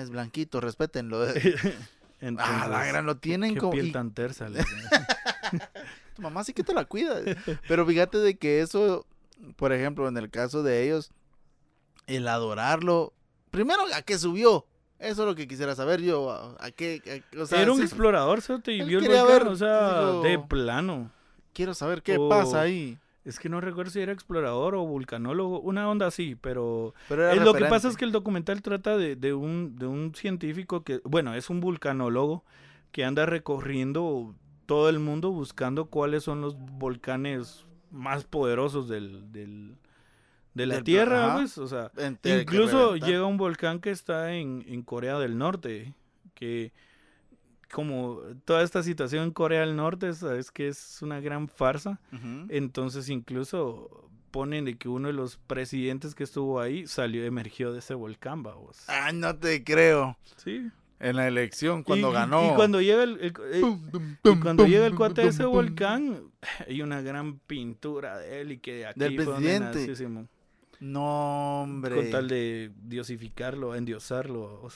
Es blanquito, respétenlo. Entonces, Ah, la gran lo tienen qué como. piel y tan tersa. tu mamá sí que te la cuida. Pero fíjate de que eso, por ejemplo, en el caso de ellos, el adorarlo. Primero, ¿a qué subió? Eso es lo que quisiera saber yo. ¿A, a qué? a- o sea, Era un sí, explorador, ¿cierto? Y vio el volcán, ver, o sea, digo- de plano. Quiero saber qué pasa ahí. Es que no recuerdo si era explorador o vulcanólogo, una onda así, pero eh, lo que pasa es que el documental trata de, de un, de un científico que, bueno, es un vulcanólogo que anda recorriendo todo el mundo buscando cuáles son los volcanes más poderosos del, del- de la Del Tierra, ajá. pues, o sea, Incluso llega un volcán que está en, en Corea del Norte, que como toda esta situación en Corea del Norte, sabes que es una gran farsa. Entonces incluso ponen de que uno de los presidentes que estuvo ahí salió, emergió de ese volcán, vamos. Ah, no te creo. Sí. En la elección, cuando Y- ganó. Y cuando llega el, el- eh, y cuando llega el cuate de ese volcán, hay una gran pintura de él y que aquí Del fue donde presidente. nació Simón. No, hombre. Con tal de diosificarlo, endiosarlo.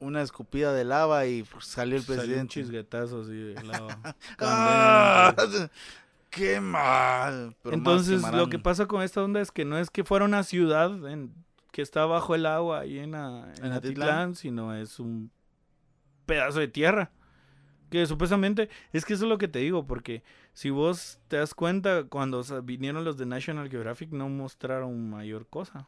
Una escupida de lava y pues, salió el Salió un presidente. chisguetazo así de lava. ¡Ah! Candente. ¡Qué mal! Pero más Entonces, lo que pasa con esta onda es que no es que fuera una ciudad en- que está bajo el agua ahí en, a- en En Atitlán. Atitlán, sino es un pedazo de tierra. Que supuestamente, es que eso es lo que te digo, porque si vos te das cuenta, cuando o sea, vinieron los de National Geographic no mostraron mayor cosa.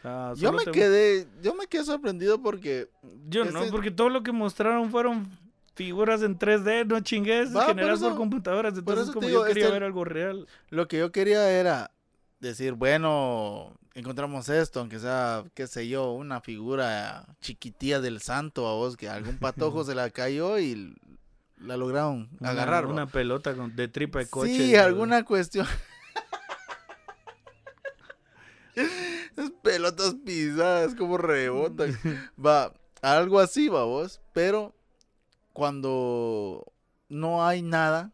O sea, Yo me te- quedé, yo me quedé sorprendido porque Yo no, ese- porque todo lo que mostraron fueron figuras en 3D, no chingues, Va, por generadas por, computadoras. Entonces, te como digo, yo quería este- ver algo real. lo que yo quería era decir, bueno, encontramos esto, aunque sea, qué sé yo, una figura chiquitilla del santo a vos, que algún patojo se la cayó y la lograron Una- agarrar. ¿va? Una pelota con- de tripa de coche. Sí, alguna cuestión. Esas pelotas pisadas, como rebotan. Va, algo así, va vos. Pero cuando no hay nada,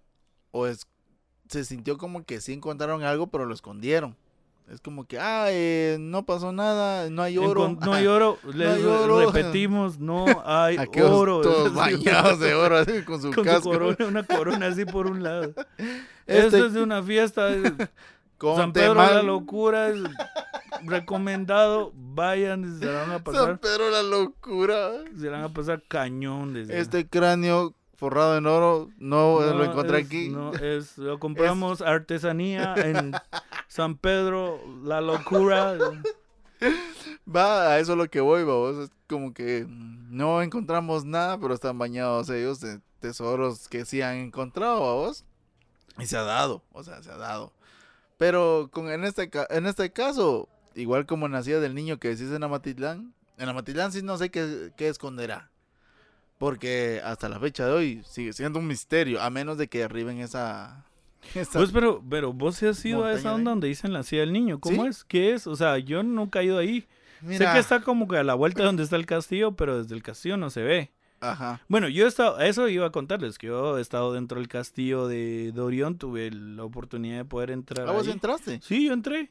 o es, se sintió como que sí encontraron algo, pero lo escondieron. Es como que, ah, eh, no pasó nada, no hay oro. Encon- no hay oro. Les hay oro. repetimos, no hay oro. todos bañados de oro, así, con su con su casco. corona, una corona así por un lado. Este- Esto es de una fiesta. es con San Pedro la locura. Es recomendado. Vayan, se la van a San pasar. Pedro la locura. Se la van a pasar cañón. desde- Este cráneo forrado en oro, no, lo encontré es- aquí. No, es, lo compramos artesanía en San Pedro, la locura. Va, a eso es lo que voy, vamos. Es como que no encontramos nada, pero están bañados ellos de tesoros que sí han encontrado, vamos. Y se ha dado, o sea, se ha dado. Pero con, en, este, en este caso, igual como nacía del niño que decís en Amatitlán, en Amatitlán sí no sé qué, qué esconderá. Porque hasta la fecha de hoy sigue siendo un misterio, a menos de que arriben esa... Pues, pero, pero vos has ido a esa onda donde dicen la silla del niño. ¿Cómo ¿Sí? es? ¿Qué es? O sea, yo nunca he ido ahí. Mira, Sé que está como que a la vuelta donde está el castillo, pero desde el castillo no se ve. Ajá. Bueno, yo he estado, eso iba a contarles, que yo he estado dentro del castillo de, de Orión, tuve la oportunidad de poder entrar ¿A vos ahí. entraste? Sí, yo entré.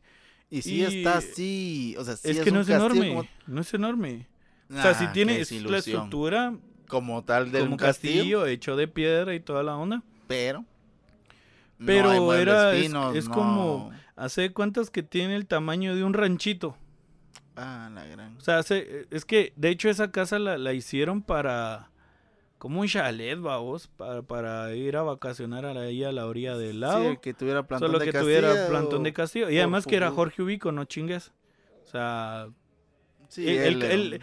Y sí Y- está así, o sea, sí es es, que no un es enorme, como- no es enorme. o sea, si Ah, tiene es la estructura como tal del como un castillo, castillo hecho de piedra y toda la onda. pero no Pero era- es- finos, es no- como- Hace cuentas que tiene el tamaño de un ranchito. ah la gran O sea, hace- es que de hecho esa casa la, la hicieron para como un chalet, vamos, para, para ir a vacacionar ahí a la orilla del lago. Sí, que tuviera plantón solo de que Castilla tuviera plantón o- de castillo. Y o además que era. Jorge Ubico, no chingues. O sea, Sí, el, el,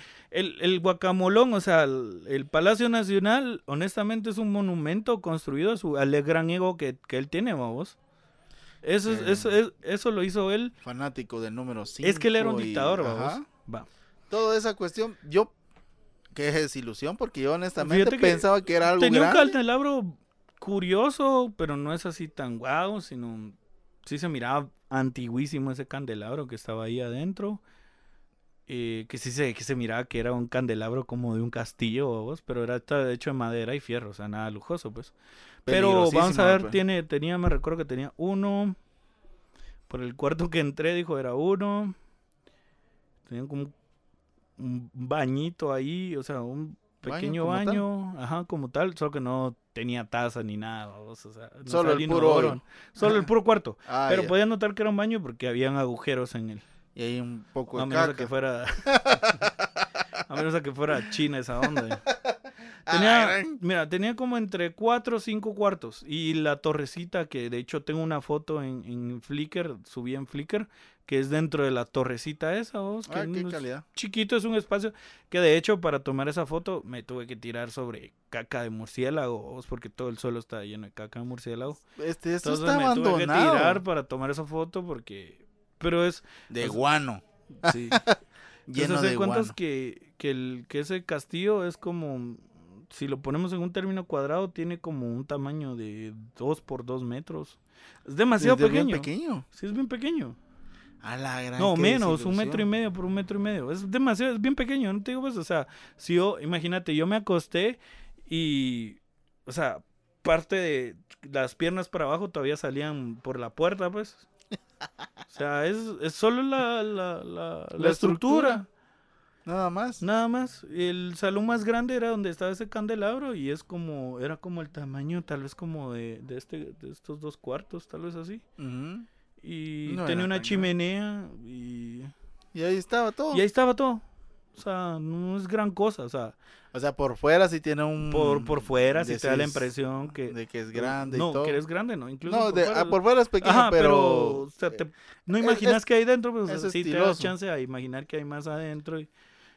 el- guacamolón, o sea, el, Palacio Nacional, honestamente es un monumento construido a su, al gran ego que, que él tiene, vamos. Eso, es- Eh. eso, es- eso lo hizo él. fanático del número 5. Es que él era un dictador, vamos. Ajá. Va. Toda esa cuestión, yo que es desilusión porque yo honestamente Fíjate pensaba que era algo Tenía un candelabro curioso, pero no es así tan guau, sino sí se miraba antiguísimo ese candelabro que estaba ahí adentro. Eh, que sí se, que se miraba que era un candelabro como de un castillo, vos, pero era hecho de madera y fierro, o sea, nada lujoso, pues. Pero vamos a ver, pues. tiene, tenía, me recuerdo que tenía uno. Por el cuarto que entré, dijo, era uno. Tenía como un- bañito ahí, o sea, un pequeño baño, ajá, como tal, solo que no tenía taza ni nada, o sea, no Solo el puro. Solo el puro cuarto. Ah, pero ya. podía notar que era un baño porque habían agujeros en él. Y hay un poco A de menos a caca. que fuera. a menos a que fuera China esa onda. Ah, Tenía, gran- mira, tenía como entre 4 o 5 cuartos. Y la torrecita, que de hecho tengo una foto en, en Flickr, subí en Flickr, que es dentro de la torrecita esa, vos, que Ah, qué calidad. chiquito, es un espacio que de hecho para tomar esa foto me tuve que tirar sobre caca de murciélago, vos, porque todo el suelo está lleno de caca de murciélago. Este, esto Entonces está me tuve que abandonado. tirar para tomar esa foto porque... Pero es... De pues, guano. Sí. Lleno Entonces, de se cuentas guano. que, que, el, que ese castillo es como, si lo ponemos en un término cuadrado, tiene como un tamaño de 2 por 2 metros. Es demasiado Desde bien pequeño. pequeño. Sí, es bien pequeño. A la gran No, menos, un metro y medio por un metro y medio. Es demasiado, es bien pequeño, no te digo pues, o sea, si yo, imagínate, yo me acosté y, o sea, parte de las piernas para abajo todavía salían por la puerta, pues. O sea, es, es solo la, la, la, estructura. estructura. Nada más. Nada más. El salón más grande era donde estaba ese candelabro y es como, era como el tamaño tal vez como de, de, este, de estos dos cuartos, tal vez así. Y No tenía una chimenea y... Y ahí estaba todo. Y ahí estaba todo. O sea, no es gran cosa. O sea, O sea, por fuera sí tiene un... por, por fuera sí te da la impresión que... De que es grande no, y todo. que eres grande, ¿no? Incluso no, por de- fuera- ah, por fuera es pequeño, Ajá, pero... pero... o sea, te- no es- imaginas es- que hay dentro, pues es sí te das chance a imaginar que hay más adentro. Y,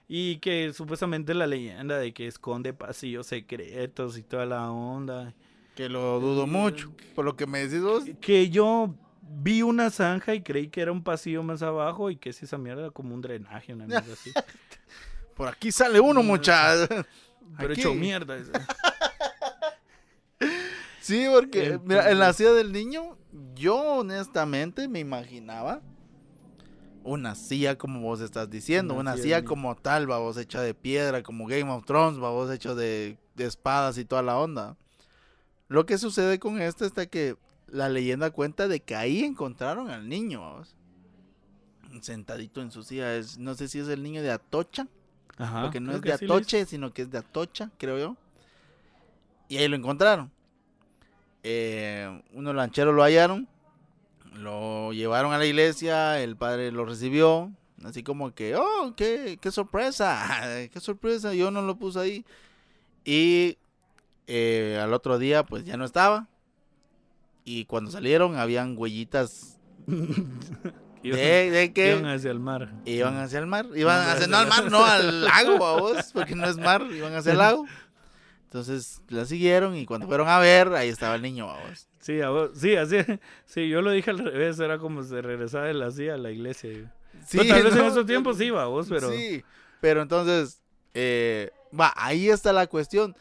y que supuestamente la leyenda de que esconde pasillos secretos y toda la onda. Que lo dudo mucho. Por lo que me decís vos. Que yo vi una zanja y creí que era un pasillo más abajo y que es esa mierda como un drenaje, una mierda así. Por aquí sale uno, Mm. muchacho. Pero Aquí. hecho mierda. Sí, porque mira, en la silla del niño, yo honestamente me imaginaba una silla como vos estás diciendo, Una una, silla como tal, vos hecha de piedra, como Game of Thrones, vos hecho de, de espadas y toda la onda. Lo que sucede con esto es que la leyenda cuenta de que ahí encontraron al niño, vamos. Sentadito en su silla, es, no sé si es el niño de Atocha, Ajá, porque no es de sí. Atoche, sino que es de Atocha, creo yo. Y ahí lo encontraron. Eh, unos lancheros lo hallaron, lo llevaron a la iglesia, el padre lo recibió, así como que, oh, qué, qué sorpresa, qué sorpresa, yo no lo puse ahí. Y eh, al otro día, pues ya no estaba. Y cuando salieron, habían huellitas de, de que iban hacia el mar. Iban hacia el mar. Iban No, hacia, no al mar, no al lago, vos, porque no es mar, iban hacia el lago. Entonces la siguieron y cuando fueron a ver, ahí estaba el niño, vamos. Sí, a vos- sí, así, sí, yo lo dije al revés, era como se regresaba de la a la iglesia. digo. Sí, Pero tal vez en no, esos tiempos sí, vos, pero... Sí, pero entonces, eh, va, ahí está la cuestión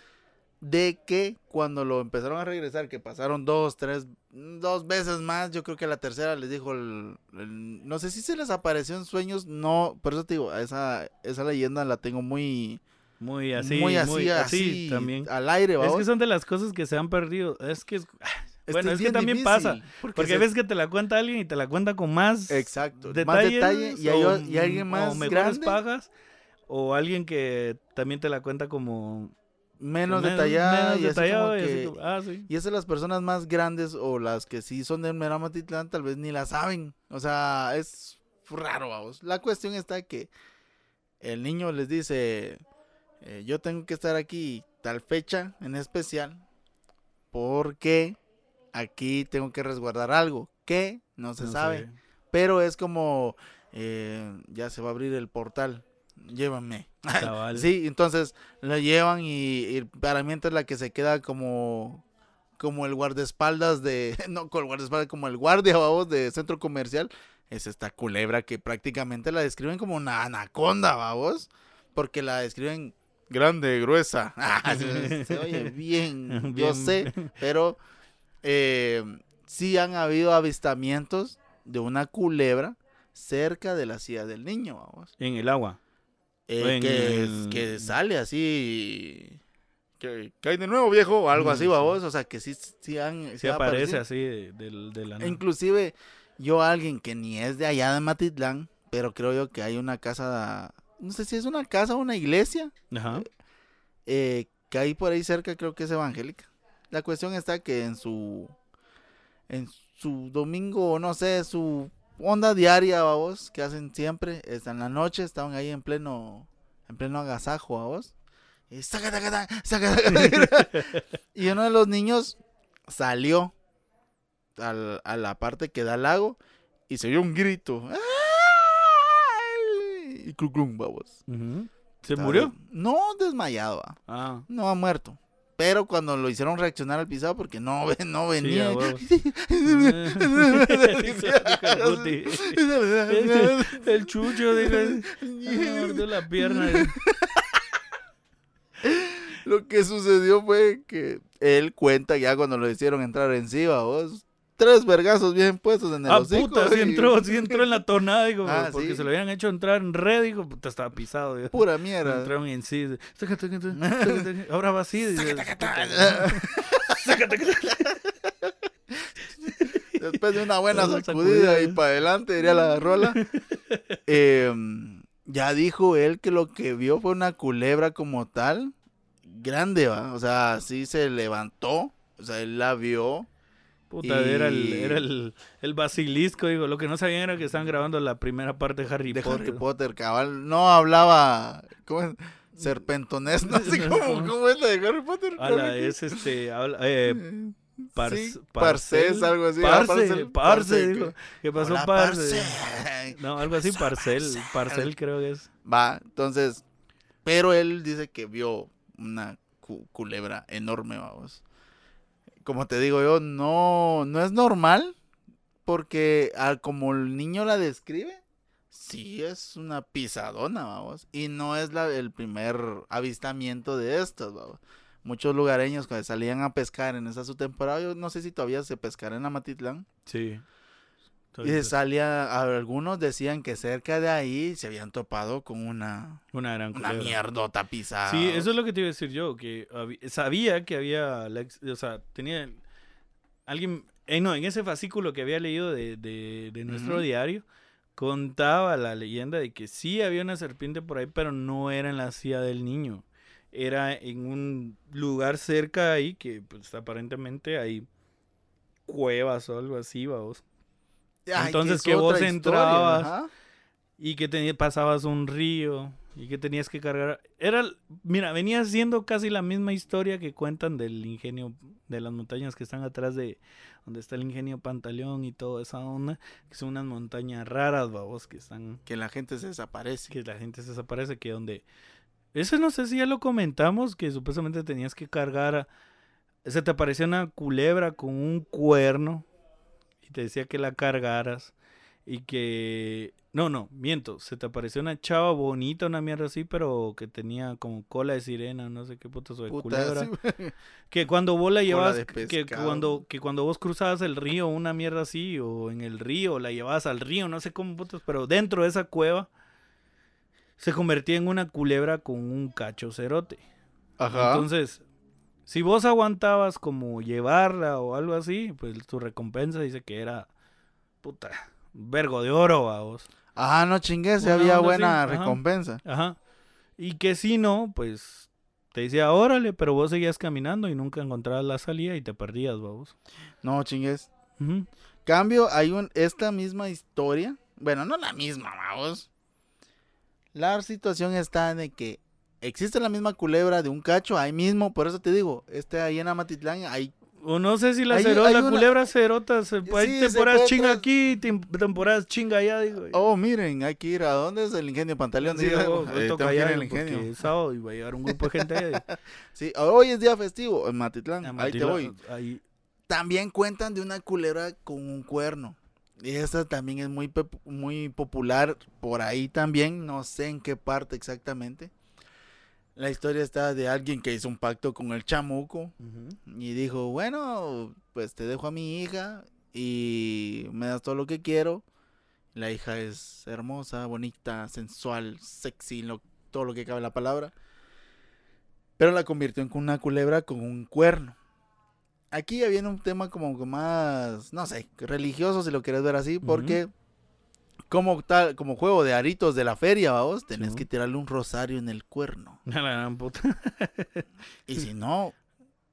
de que cuando lo empezaron a regresar, que pasaron dos, tres, dos veces más, yo creo que la tercera les dijo, el- el- no sé si se les apareció en sueños, no, por eso te digo, esa, esa leyenda la tengo muy, Muy así, muy así, muy así, así también. al aire, Es ¿va que vos? son de las cosas que se han perdido. Es que es... Este bueno, es que también difícil, pasa, porque Porque se- ves que te la cuenta alguien y te la cuenta con más Exacto, más detalles detalle y, o, y alguien más o mejores grande, pagas o alguien que también te la cuenta como menos men- detallada menos y así detallado como y así que- como, ah, sí. Y esas las personas más grandes o las que sí son de Meramatitlán tal vez ni la saben. O sea, es raro, vamos. La cuestión está que el niño les dice, eh, yo tengo que estar aquí tal fecha en especial porque aquí tengo que resguardar algo que no se No sabe. sé. Pero es como, eh, ya se va a abrir el portal, llévame. Cabal. Sí, entonces lo llevan y, y para mientras la que se queda como como el guardaespaldas de no con el guardaespaldas como el guardia vamos de centro comercial es esta culebra que prácticamente la describen como una anaconda vamos porque la describen grande gruesa Ah, se, se oye bien, yo sé pero eh, sí han habido avistamientos de una culebra cerca de la silla del niño vamos En el agua. Eh, que, el- que sale así. Que cae de nuevo, viejo, o algo Mm, así, sí. babos. O sea, que sí, sí, han, sí aparece así de, de la nada. Inclusive, yo, alguien que ni es de allá de Matitlán, pero creo yo que hay una casa. No sé si es una casa o una iglesia. Ajá. eh, que hay por ahí cerca, creo que es evangélica. La cuestión está que en su. En su domingo, no sé, su onda diaria, vos, que hacen siempre, está en la noche, estaban ahí en pleno, en pleno agasajo, vos. Y, saca, y uno de los niños salió al- a la parte que da al lago y se oyó un grito. Y clum, clum. Ujú. ¿Se murió? No desmayado. Ah. no ha muerto. Pero cuando lo hicieron reaccionar al pisado porque no, no venía. de el, el chucho, mordió la pierna. Lo que sucedió fue que él cuenta ya cuando lo hicieron entrar encima, vos. Tres vergazos bien puestos en el Ah, hocico. puta, sí y- entró, sí entró en la tonada, digo, Ah, porque sí. se lo habían hecho entrar en red, digo, puta, estaba pisado. digo. Pura mierda. Entraron en sí. Ahora va así. dice, Después de una buena sacudida y para adelante, diría la rola. Em, ya dijo él que lo que vio fue una culebra como tal, grande, ¿va? O sea, sí se levantó, o sea, él la vio. Puta, era, el, era el, el basilisco, digo. Lo que no sabían era que estaban grabando la primera parte de Harry de Potter. Harry Potter, cabal. No hablaba, ¿cómo es? Serpentonés, no sé cómo, cómo es la de Harry Potter. Ala, es este. habla- eh, Par- sí, Parcel, Parcés, algo así. ah, Parce, parce, dijo. que- ¿Qué pasó, Hola, parce? parce. No, algo así, parcel. Parcel. Parcel creo que es. Va, entonces, pero él dice que vio una cu- culebra enorme, vamos. Como te digo yo, no, no es normal, porque al- como el niño la describe, sí es una pisadona, vamos. Y no es la, el primer avistamiento de estos, vamos. Muchos lugareños cuando salían a pescar en esa su temporada, yo no sé si todavía se pescará en Amatitlán, Sí. Y salía, algunos decían que cerca de ahí se habían topado con una, una gran una mierdota pisada. Sí, eso es lo que te iba a decir yo, que sabía que había, o sea, tenía alguien, eh, no, en ese fascículo que había leído de, de, de nuestro diario, contaba la leyenda de que sí había una serpiente por ahí, pero no era en la silla del niño. Era en un lugar cerca ahí que, pues, aparentemente hay cuevas o algo así, vamos. Ay, entonces es que vos entrabas. ajá. Y que pasabas un río y que tenías que cargar. Era, mira, venía siendo casi la misma historia que cuentan del ingenio de las montañas que están atrás de donde está el ingenio Pantaleón y toda esa onda, que son unas montañas raras, babos, que están Que la gente se desaparece. que la gente se desaparece, que donde Eso no sé si ya lo comentamos, que supuestamente tenías que cargar. a- Se te aparecía una culebra con un cuerno te decía que la cargaras. Y que. No, no, miento. Se te apareció una chava bonita, una mierda así, pero que tenía como cola de sirena, no sé qué puto de culebra. sí, Que cuando vos la llevabas, que- cuando, que cuando vos cruzabas el río, una mierda así, o en el río, la llevabas al río, no sé cómo putas, pero dentro de esa cueva se convertía en una culebra con un cacho cerote. Ajá. Entonces, si vos aguantabas como llevarla o algo así, pues tu recompensa dice que era, puta, vergo de oro a vos. Ajá, no chingues, si había buena así, recompensa. Ajá. Y que si no, pues te decía, órale, pero vos seguías caminando y nunca encontrabas la salida y te perdías, vamos. No chingues. Cambio, hay un, esta misma historia. Bueno, no la misma, vamos. La situación está de que existe la misma culebra de un cacho ahí mismo. Por eso te digo, este ahí en Amatitlán, hay O no sé si la, Hay- cero- hay la una- culebra cerota, se, hay Sí, se temporadas puede chinga tras- aquí, tem- temporadas chinga allá, digo. Oh, miren, hay que ir a dónde es el ingenio Pantaleón. Sí, vos, eh, hoy toca allá al porque ingenio. es sábado y va a llegar un grupo de gente allá. Sí, hoy es día festivo en Matitlán. Ah, ahí te voy. ahí- También cuentan de una culebra con un cuerno. Y esta también es muy, pep- muy popular por ahí también. No sé en qué parte exactamente. La historia está de alguien que hizo un pacto con el chamuco. Y dijo, bueno, pues te dejo a mi hija y me das todo lo que quiero. La hija es hermosa, bonita, sensual, sexy, lo- todo lo que cabe la palabra. Pero la convirtió en una culebra con un cuerno. Aquí viene un tema como más, no sé, religioso si lo quieres ver así, porque como tal, como juego de aritos de la feria, vamos, tenés Sí. que tirarle un rosario en el cuerno. A la gran puta. Y si no,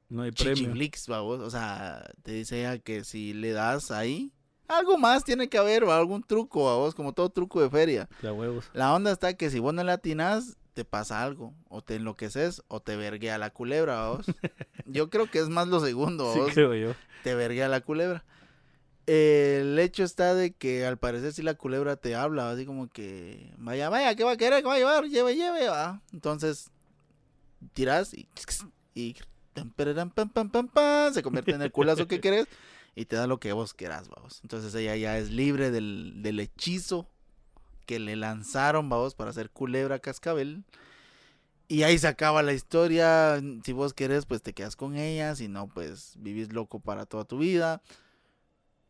No hay premio. Babos. O sea, te dice ella que si le das ahí, algo más tiene que haber, ¿va? algún truco, babos, como todo truco de feria. La huevos. La onda está que si vos no le atinas, te pasa algo. O te enloqueces o te verguea la culebra, babos. Yo creo que es más lo segundo, Sí, babos. creo yo. Te verguea la culebra. El hecho está de que al parecer si la culebra te habla, así como que, vaya, vaya, ¿qué va a querer? ¿Qué va a llevar? Lleve, lleve, va. Entonces, tiras y, se convierte en el culazo que querés y te da lo que vos quieras, vamos. Entonces ella ya es libre del, del hechizo que le lanzaron, vamos, para hacer culebra cascabel. Y ahí se acaba la historia. Si vos querés, pues te quedas con ella. Si no, pues vivís loco para toda tu vida.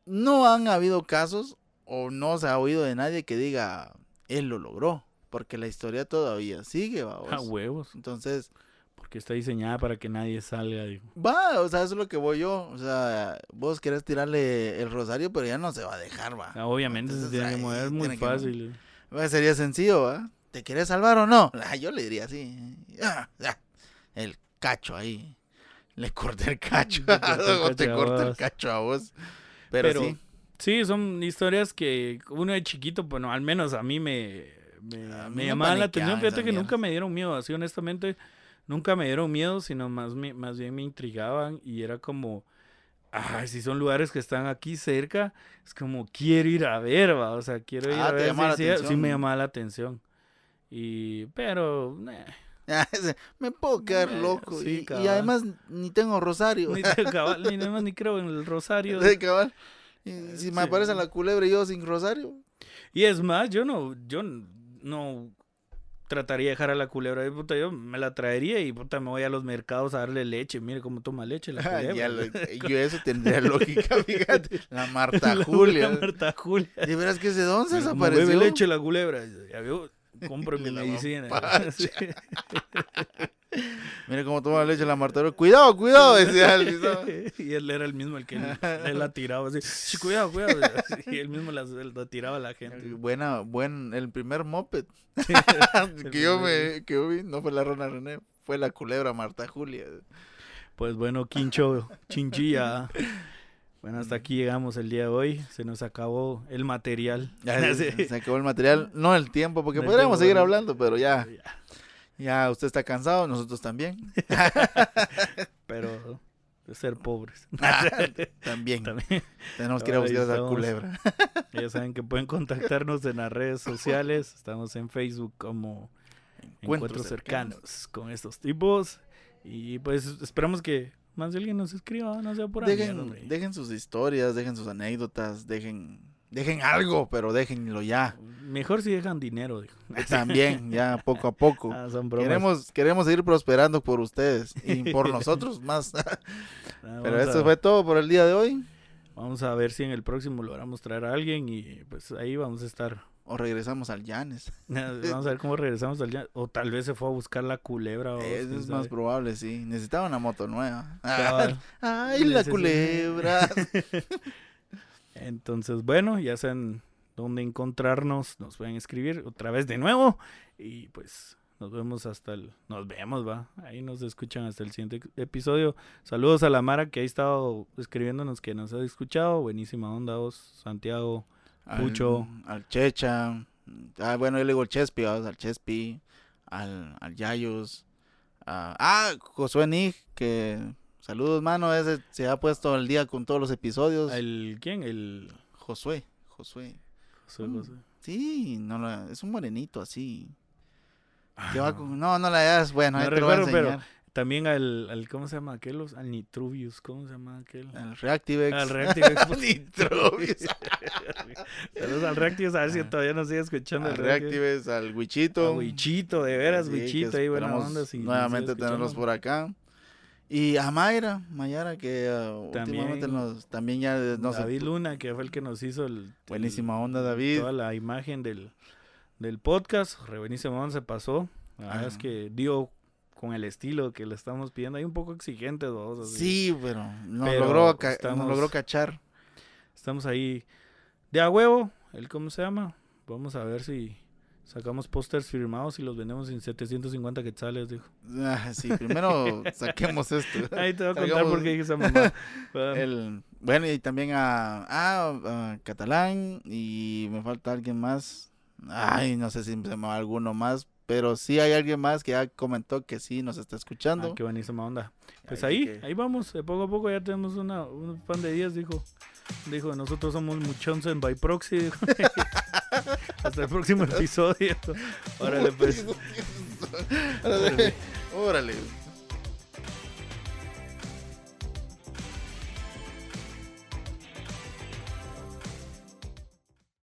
No han habido casos o no se ha oído de nadie que diga, él lo logró. Porque la historia todavía sigue, vamos. A huevos. Entonces, Porque está diseñada para que nadie salga. digo. va, o sea, eso es lo que voy yo. O sea, vos querés tirarle el rosario, pero ya no se va a dejar, va. Ah, Obviamente se que mover, es muy que fácil. Va, Sería sencillo, ¿va? ¿Te quieres salvar o no? Ah, yo le diría así. Ah, ah, El cacho ahí. Le corté el cacho. Te corté el te corté el cacho a vos. Pero, Pero, sí. Sí, son historias que uno de chiquito, bueno, al menos a mí me, me, A mí me llamaban la atención. Fíjate que mierda. nunca me dieron miedo, así honestamente, nunca me dieron miedo, sino más, me- más bien me intrigaban y era como, ay, si son lugares que están aquí cerca, es como, quiero ir a ver, va, o sea, quiero ir Ah, a te ver. la si- sí, sí atención. me llamaba la atención. Y, pero, eh, Me puedo quedar Eh, loco. sí, y- además ni tengo rosario. ni, te- cabal, ni, nada más ni creo en el rosario. Cabal. Y si me aparece la culebra yo sin rosario. Y es más, yo no, yo no trataría de dejar a la culebra. ahí, Puta, yo me la traería y puta, me voy a los mercados a darle leche. Mire cómo toma leche la culebra. Lo- yo eso tendría lógica, fíjate. La Marta La- Julia. la Marta Julia. De veras que ese don se desapareció. bebe leche la culebra. Ya veo, compro mi la medicina. Mira cómo toma leche la Julia. Cuidado, cuidado, decía él, y él era el mismo el que él la tiraba así. "Sí, cuidado, cuidado. Y él mismo la, la tiraba a la gente. Buena, buen, el primer moped El que yo me, que yo vi, no fue la Rona René, fue la culebra Marta Julia. Pues bueno, Quincho, Chinchilla. Bueno, hasta aquí llegamos el día de hoy. Se nos acabó el material. Ya se, se acabó el material, no el tiempo, porque No podríamos seguir bueno. hablando, pero ya, Ya, ya usted está cansado, nosotros también. Pero de ser pobres. también. También. Tenemos que ir a buscar esa culebra. Ya saben que pueden contactarnos en las redes sociales. Estamos en Facebook como encuentros, cercanos. con estos tipos. Y pues esperamos que más de alguien nos escriba, no sea por ahí. Dejen, dejen sus historias, dejen sus anécdotas, dejen, dejen algo, pero déjenlo ya. Mejor si dejan dinero. También, ya poco a poco. Ah, queremos, queremos seguir prosperando por ustedes y por nosotros más. pero esto fue todo por el día de hoy. Vamos a ver si en el próximo logramos traer a alguien y pues ahí vamos a estar. O regresamos al Llanes. Vamos a ver cómo regresamos al Llanes. O tal vez se fue a buscar la culebra. Eso es más probable, sí. Necesitaba una moto nueva. Ay, la culebra. Entonces, bueno, ya saben dónde encontrarnos. Nos pueden escribir otra vez de nuevo. Y pues nos vemos hasta el. Nos vemos, va. Ahí nos escuchan hasta el siguiente episodio. Saludos a la Mara que ha estado escribiéndonos que nos ha escuchado. Buenísima onda, vos, Santiago, Pucho. Al, Checha. Ah, bueno, yo le digo al Chespi, al Chespi. Al, al Yayos. ah, Josué Nig, que. Saludos, mano. Ese se ha puesto al día con todos los episodios. ¿El quién? El. Josué. Josué. Josué, Josué. Sí, no, es un morenito así. Ah, no. no, la das, bueno, ahí te lo voy a pero también al, al, ¿cómo se llama aquel? Al Nitruvius, ¿cómo se llama aquel? Al Reactivex. Al Reactivex. Nitruvius. Saludos al Reactivex, a ver si todavía nos sigue escuchando. Al Reactivex, al Wichito. Al Wichito, de veras, sí, Wichito, ahí buena onda. nuevamente tenerlos por acá. Y a Mayra, Mayara, que uh, también, últimamente nos, también ya nos... David Luna, que fue el que nos hizo el... Buenísima onda, David. Toda la imagen del del podcast. Revenísimo se pasó. La verdad es que dio con el estilo que le estamos pidiendo. Hay un poco exigente, dos. Sí, pero nos, logró, logró cachar. Estamos ahí de a huevo. El cómo se llama. Vamos a ver si sacamos pósters firmados y los vendemos en 750 quetzales, dijo. Ah, sí, primero saquemos esto. Ahí te voy a contar por qué dije esa mamá. el, bueno, y también a, a, a Catalán y me falta alguien más. Ay, no sé si se me va alguno más, pero sí hay alguien más que ya comentó que sí nos está escuchando. Ah, qué buenísima onda. Pues ahí, ahí vamos, de poco a poco ya tenemos una, un pan de días, dijo. Dijo, nosotros somos muchons en by proxy. Hasta el próximo episodio. Órale, pues. Órale. Órale.